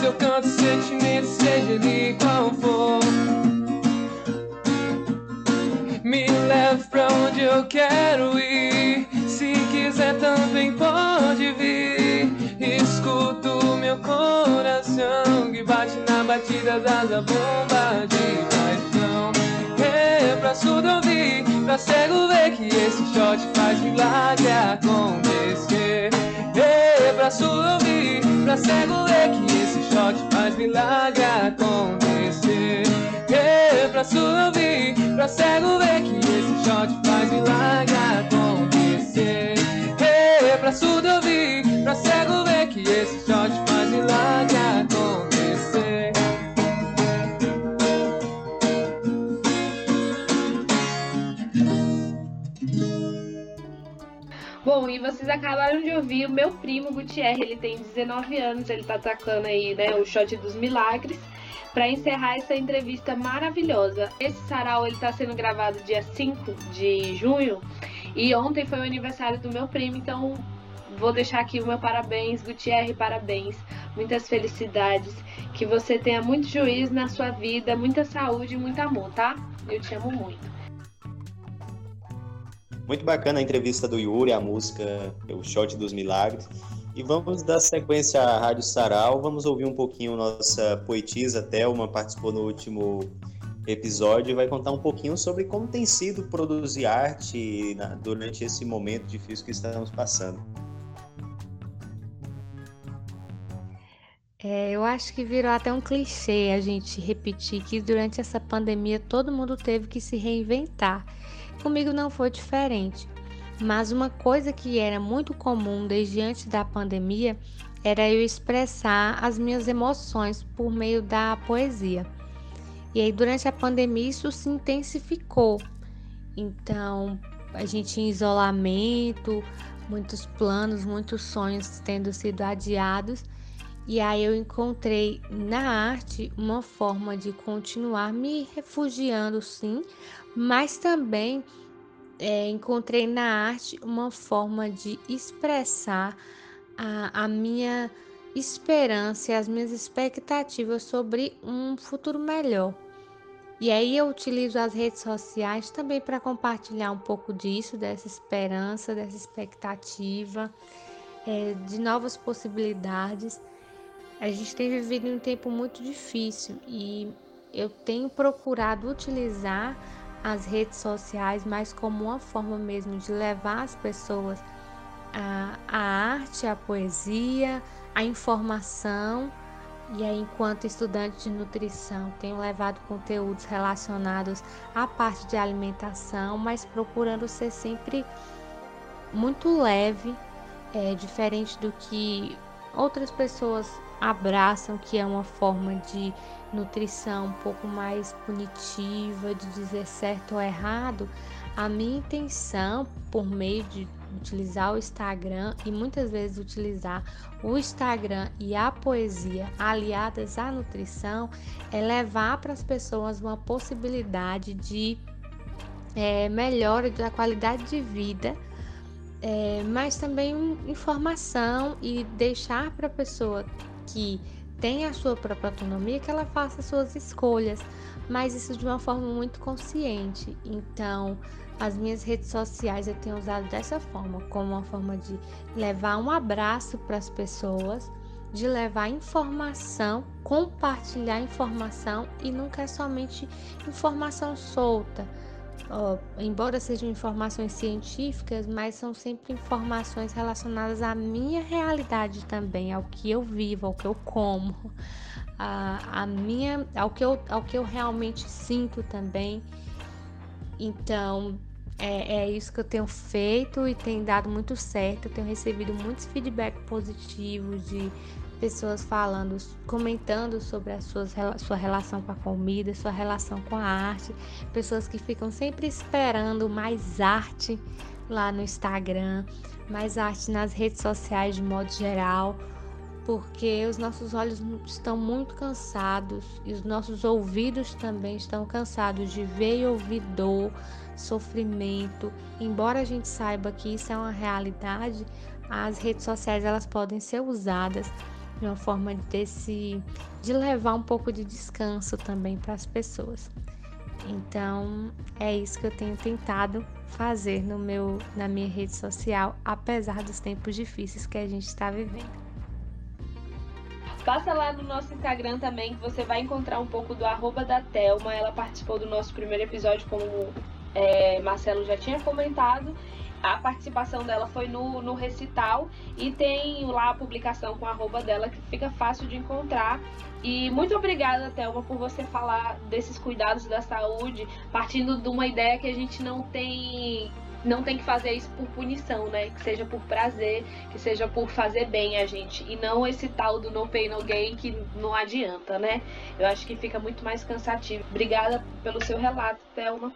Se eu canto sentimento, seja ele qual for. Me leve pra onde eu quero ir quiser também pode vir. Escuto meu coração que bate na batida das bomba de paixão. É pra surdo ouvir, pra cego ver que esse shot faz milagre acontecer. É pra surdo ouvir, pra cego ver que esse shot faz milagre acontecer. É pra surdo ouvir, pra cego ver que esse shot vocês acabaram de ouvir o meu primo Gutierre, ele tem 19 anos, ele tá atacando aí, né, o shot dos milagres para encerrar essa entrevista maravilhosa. Esse sarau ele tá sendo gravado dia 5 de junho e ontem foi o aniversário do meu primo, então vou deixar aqui o meu parabéns, Gutierre, parabéns. Muitas felicidades. Que você tenha muito juízo na sua vida, muita saúde e muito amor, tá? Eu te amo muito. Muito bacana a entrevista do Yuri, a música O Shot dos Milagres. E vamos dar sequência à Rádio Sarau. Vamos ouvir um pouquinho nossa poetisa Thelma, participou no último episódio e vai contar um pouquinho sobre como tem sido produzir arte durante esse momento difícil que estamos passando. É, eu acho que virou até um clichê a gente repetir que durante essa pandemia todo mundo teve que se reinventar. Comigo não foi diferente. Mas uma coisa que era muito comum desde antes da pandemia era eu expressar as minhas emoções por meio da poesia. E aí, durante a pandemia, isso se intensificou. Então, a gente em isolamento, muitos planos, muitos sonhos tendo sido adiados. E aí eu encontrei na arte uma forma de continuar me refugiando, sim, mas também é, encontrei na arte uma forma de expressar a, a minha esperança e as minhas expectativas sobre um futuro melhor. E aí eu utilizo as redes sociais também para compartilhar um pouco disso, dessa esperança, dessa expectativa, é, de novas possibilidades. A gente tem vivido um tempo muito difícil e eu tenho procurado utilizar as redes sociais mais como uma forma mesmo de levar as pessoas a, a arte, a poesia, a informação. E aí, enquanto estudante de nutrição, tenho levado conteúdos relacionados à parte de alimentação, mas procurando ser sempre muito leve, é, diferente do que outras pessoas abraçam, que é uma forma de nutrição um pouco mais punitiva, de dizer certo ou errado. A minha intenção, por meio de utilizar o Instagram e muitas vezes utilizar o Instagram e a poesia aliadas à nutrição é levar para as pessoas uma possibilidade de é, melhora da qualidade de vida, é, mas também informação e deixar para a pessoa que tem a sua própria autonomia que ela faça suas escolhas, mas isso de uma forma muito consciente. Então, as minhas redes sociais eu tenho usado dessa forma, como uma forma de levar um abraço para as pessoas, de levar informação, compartilhar informação e nunca é somente informação solta. Uh, embora sejam informações científicas, mas são sempre informações relacionadas à minha realidade também, ao que eu vivo, ao que eu como, a, a minha, ao que eu, ao que eu realmente sinto também. Então, é, é, isso que eu tenho feito e tem dado muito certo. Eu tenho recebido muitos feedback positivos de pessoas falando, comentando sobre a sua, sua relação com a comida, sua relação com a arte, pessoas que ficam sempre esperando mais arte lá no Instagram, mais arte nas redes sociais de modo geral porque os nossos olhos estão muito cansados e os nossos ouvidos também estão cansados de ver e ouvir dor, sofrimento. Embora a gente saiba que isso é uma realidade, as redes sociais elas podem ser usadas de uma forma desse de levar um pouco de descanso também para as pessoas. Então, é isso que eu tenho tentado fazer no meu na minha rede social, apesar dos tempos difíceis que a gente está vivendo. Passa lá no nosso Instagram também, que você vai encontrar um pouco do arroba da Thelma. Ela participou do nosso primeiro episódio, como é, Marcelo já tinha comentado. A participação dela foi no, no recital e tem lá a publicação com a arroba dela que fica fácil de encontrar. E muito obrigada, Thelma, por você falar desses cuidados da saúde, partindo de uma ideia que a gente não tem não tem que fazer isso por punição, né? Que seja por prazer, que seja por fazer bem a gente. E não esse tal do no pain no gain que não adianta, né? Eu acho que fica muito mais cansativo. Obrigada pelo seu relato, Thelma.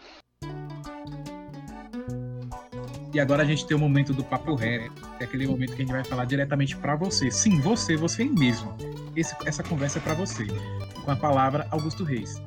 E agora a gente tem o momento do papo ré, que é aquele momento que a gente vai falar diretamente para você. Sim, você, você mesmo. Esse, essa conversa é para você. Com a palavra Augusto Reis.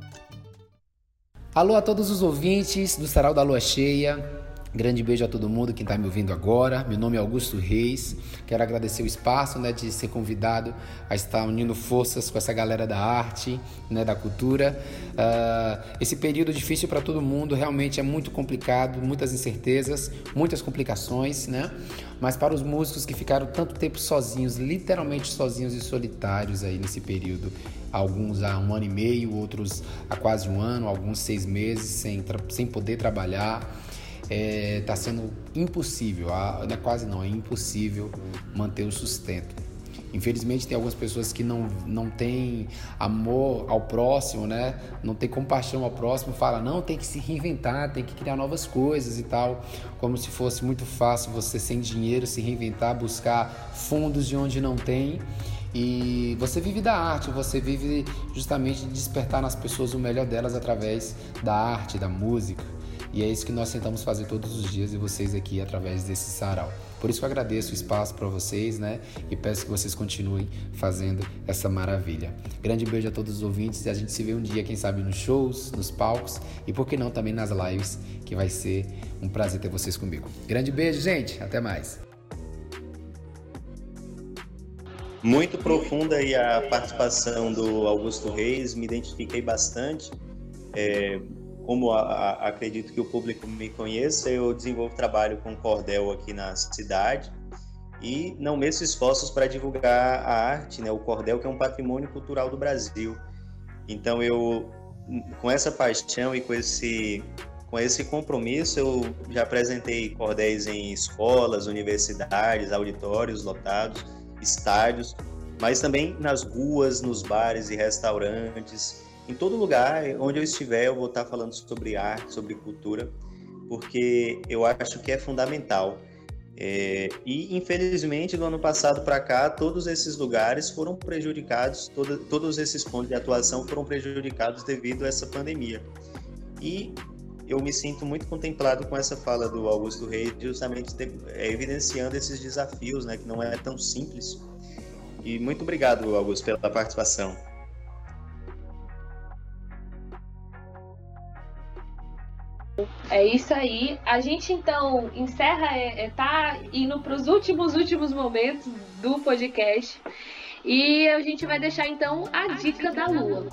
Alô a todos os ouvintes do Sarau da Lua Cheia. Grande beijo a todo mundo que está me ouvindo agora. Meu nome é Augusto Reis. Quero agradecer o espaço né, de ser convidado a estar unindo forças com essa galera da arte, né, da cultura. Uh, esse período difícil para todo mundo realmente é muito complicado, muitas incertezas, muitas complicações, né? Mas para os músicos que ficaram tanto tempo sozinhos, literalmente sozinhos e solitários aí nesse período, alguns há um ano e meio, outros há quase um ano, alguns seis meses sem, sem poder trabalhar está é, tá sendo impossível, não é quase não, é impossível manter o sustento. Infelizmente tem algumas pessoas que não, não têm amor ao próximo, né? Não tem compaixão ao próximo, fala não, tem que se reinventar, tem que criar novas coisas e tal, como se fosse muito fácil você sem dinheiro se reinventar, buscar fundos de onde não tem. E você vive da arte, você vive justamente de despertar nas pessoas o melhor delas através da arte, da música. E é isso que nós tentamos fazer todos os dias e vocês aqui através desse sarau. Por isso que eu agradeço o espaço para vocês, né? E peço que vocês continuem fazendo essa maravilha. Grande beijo a todos os ouvintes e a gente se vê um dia, quem sabe, nos shows, nos palcos e por que não também nas lives, que vai ser um prazer ter vocês comigo. Grande beijo, gente. Até mais. Muito profunda aí a participação do Augusto Reis, me identifiquei bastante. É, como a, a, acredito que o público me conheça, eu desenvolvo trabalho com cordel aqui na cidade e não meço esforços para divulgar a arte, né, o cordel que é um patrimônio cultural do Brasil. Então eu com essa paixão e com esse com esse compromisso eu já apresentei cordéis em escolas, universidades, auditórios lotados, estádios, mas também nas ruas, nos bares e restaurantes em todo lugar onde eu estiver, eu vou estar falando sobre arte, sobre cultura, porque eu acho que é fundamental. É, e infelizmente do ano passado para cá, todos esses lugares foram prejudicados, todo, todos esses pontos de atuação foram prejudicados devido a essa pandemia. E eu me sinto muito contemplado com essa fala do Augusto Reis, justamente é, evidenciando esses desafios, né, que não é tão simples. E muito obrigado, Augusto, pela participação. É isso aí. A gente então encerra, é, é, tá indo para os últimos, últimos momentos do podcast. E a gente vai deixar então a dica da Lua.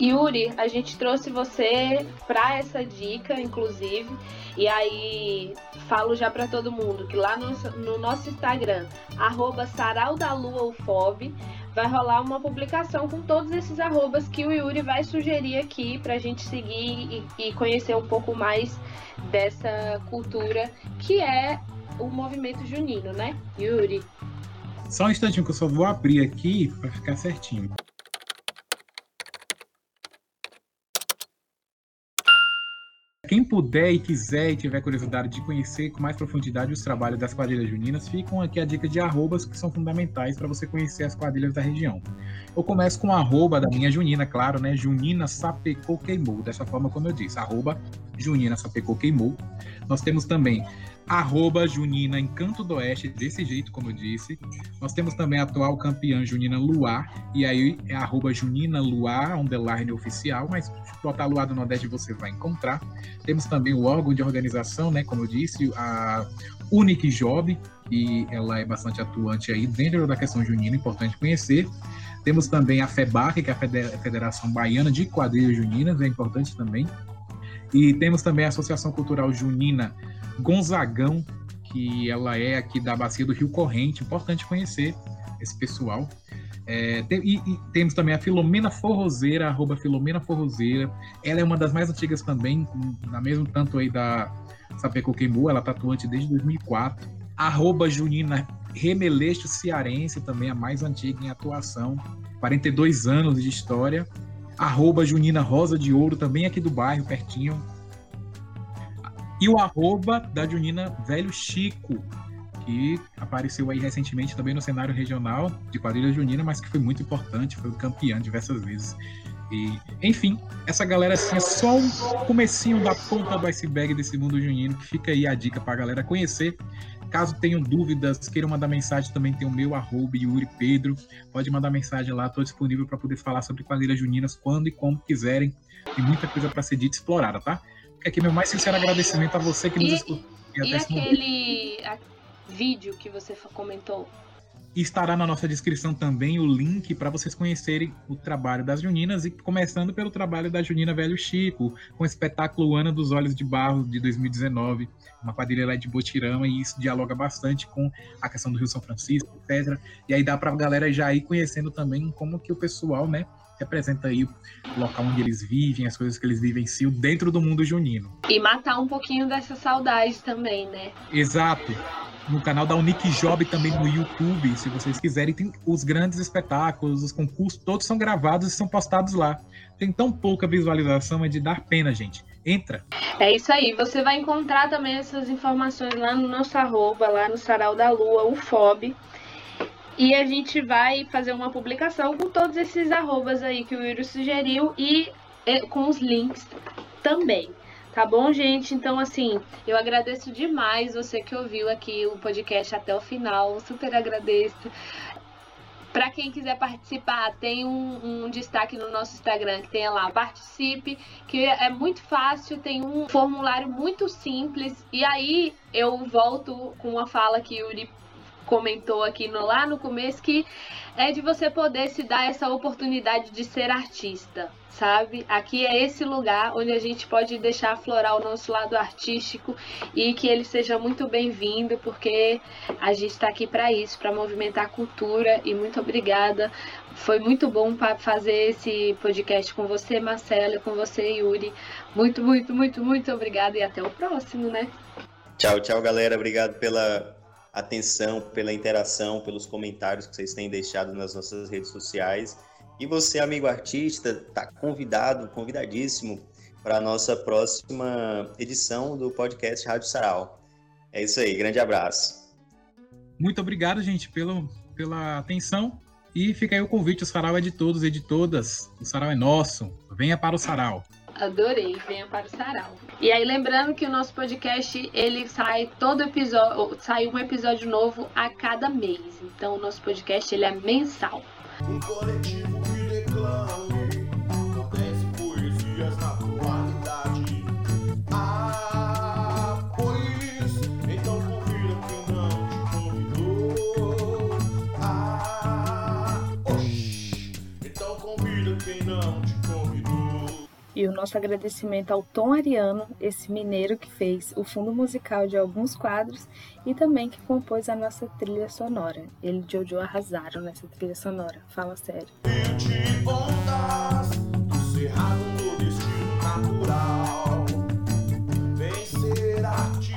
Yuri, a gente trouxe você para essa dica, inclusive. E aí, falo já para todo mundo que lá no, no nosso Instagram, arroba vai rolar uma publicação com todos esses arrobas que o Yuri vai sugerir aqui para a gente seguir e, e conhecer um pouco mais dessa cultura que é o movimento junino, né, Yuri? Só um instantinho que eu só vou abrir aqui para ficar certinho. Quem puder e quiser e tiver curiosidade de conhecer com mais profundidade os trabalhos das quadrilhas juninas, ficam aqui a dica de arrobas que são fundamentais para você conhecer as quadrilhas da região. Eu começo com arroba da minha junina, claro, né? Junina Sapecou Queimou, dessa forma como eu disse, arroba Junina Sapecou Queimou. Nós temos também arroba Junina Encanto do Oeste, desse jeito, como eu disse. Nós temos também a atual campeã Junina Luar, e aí é arroba Junina Luar, underline oficial, mas botar Luar do Nordeste você vai encontrar. Temos também o órgão de organização, né, como eu disse, a Unique Job, que ela é bastante atuante aí dentro da questão junina, importante conhecer. Temos também a FEBAC, que é a Federação Baiana de Quadrilhas Juninas, é importante também. E temos também a Associação Cultural Junina Gonzagão, que ela é aqui da bacia do Rio Corrente, importante conhecer esse pessoal. É, tem, e, e, temos também a Filomena Forrozeira, arroba Filomena Forrozeira. Ela é uma das mais antigas também, na mesmo tanto aí da Sapeco Queimou, ela é tatuante desde 2004. Arroba Junina Remeleixo Cearense, também a mais antiga em atuação, 42 anos de história. Arroba Junina Rosa de Ouro, também aqui do bairro, pertinho, e o arroba da Junina Velho Chico, que apareceu aí recentemente também no cenário regional de quadrilha junina, mas que foi muito importante, foi campeão diversas vezes. E, enfim, essa galera assim é só um comecinho da ponta do iceberg desse mundo junino, que fica aí a dica para a galera conhecer. Caso tenham dúvidas, queiram mandar mensagem, também tem o meu arroba Yuri Pedro. Pode mandar mensagem lá, estou disponível para poder falar sobre quadrilhas juninas quando e como quiserem. Tem muita coisa para ser dita e explorada, tá? Fica aqui meu mais sincero agradecimento a você que nos escutou. E, e aquele vídeo que você comentou? estará na nossa descrição também o link para vocês conhecerem o trabalho das Juninas e começando pelo trabalho da Junina Velho Chico, com o espetáculo Ana dos Olhos de Barro de 2019, uma quadrilha lá de Botirama e isso dialoga bastante com a questão do Rio São Francisco, etc. E aí dá para a galera já ir conhecendo também como que o pessoal, né, representa aí o local onde eles vivem, as coisas que eles vivenciam dentro do mundo junino. E matar um pouquinho dessa saudade também, né? Exato no canal da Unique Job também no YouTube, se vocês quiserem. Tem os grandes espetáculos, os concursos, todos são gravados e são postados lá. Tem tão pouca visualização, é de dar pena, gente. Entra. É isso aí. Você vai encontrar também essas informações lá no nosso arroba, lá no Sarau da Lua, o FOB. E a gente vai fazer uma publicação com todos esses arrobas aí que o Yuri sugeriu e com os links também. Tá bom, gente? Então, assim, eu agradeço demais você que ouviu aqui o podcast até o final. Super agradeço. Para quem quiser participar, tem um, um, destaque no nosso Instagram que tem lá, participe, que é muito fácil, tem um formulário muito simples. E aí eu volto com uma fala que o Yuri comentou aqui no, lá no começo, que é de você poder se dar essa oportunidade de ser artista sabe? Aqui é esse lugar onde a gente pode deixar aflorar o nosso lado artístico e que ele seja muito bem-vindo, porque a gente está aqui para isso, para movimentar a cultura. E muito obrigada. Foi muito bom fazer esse podcast com você, Marcelo, e com você, Yuri. Muito, muito, muito, muito obrigada e até o próximo, né? Tchau, tchau, galera. Obrigado pela atenção, pela interação, pelos comentários que vocês têm deixado nas nossas redes sociais. E você, amigo artista, está convidado, convidadíssimo para a nossa próxima edição do podcast Rádio Sarau. É isso aí, grande abraço. Muito obrigado, gente, pelo, pela atenção. E fica aí o convite, o Sarau é de todos e de todas. O Sarau é nosso. Venha para o Sarau. Adorei, venha para o Sarau. E aí, lembrando que o nosso podcast, ele sai todo episódio, sai um episódio novo a cada mês. Então, o nosso podcast, ele é mensal. Um coletivo e o nosso agradecimento ao Tom Ariano, esse mineiro que fez o fundo musical de alguns quadros e também que compôs a nossa trilha sonora. Ele e Jojo arrasaram nessa trilha sonora, fala sério. Vencer a ti.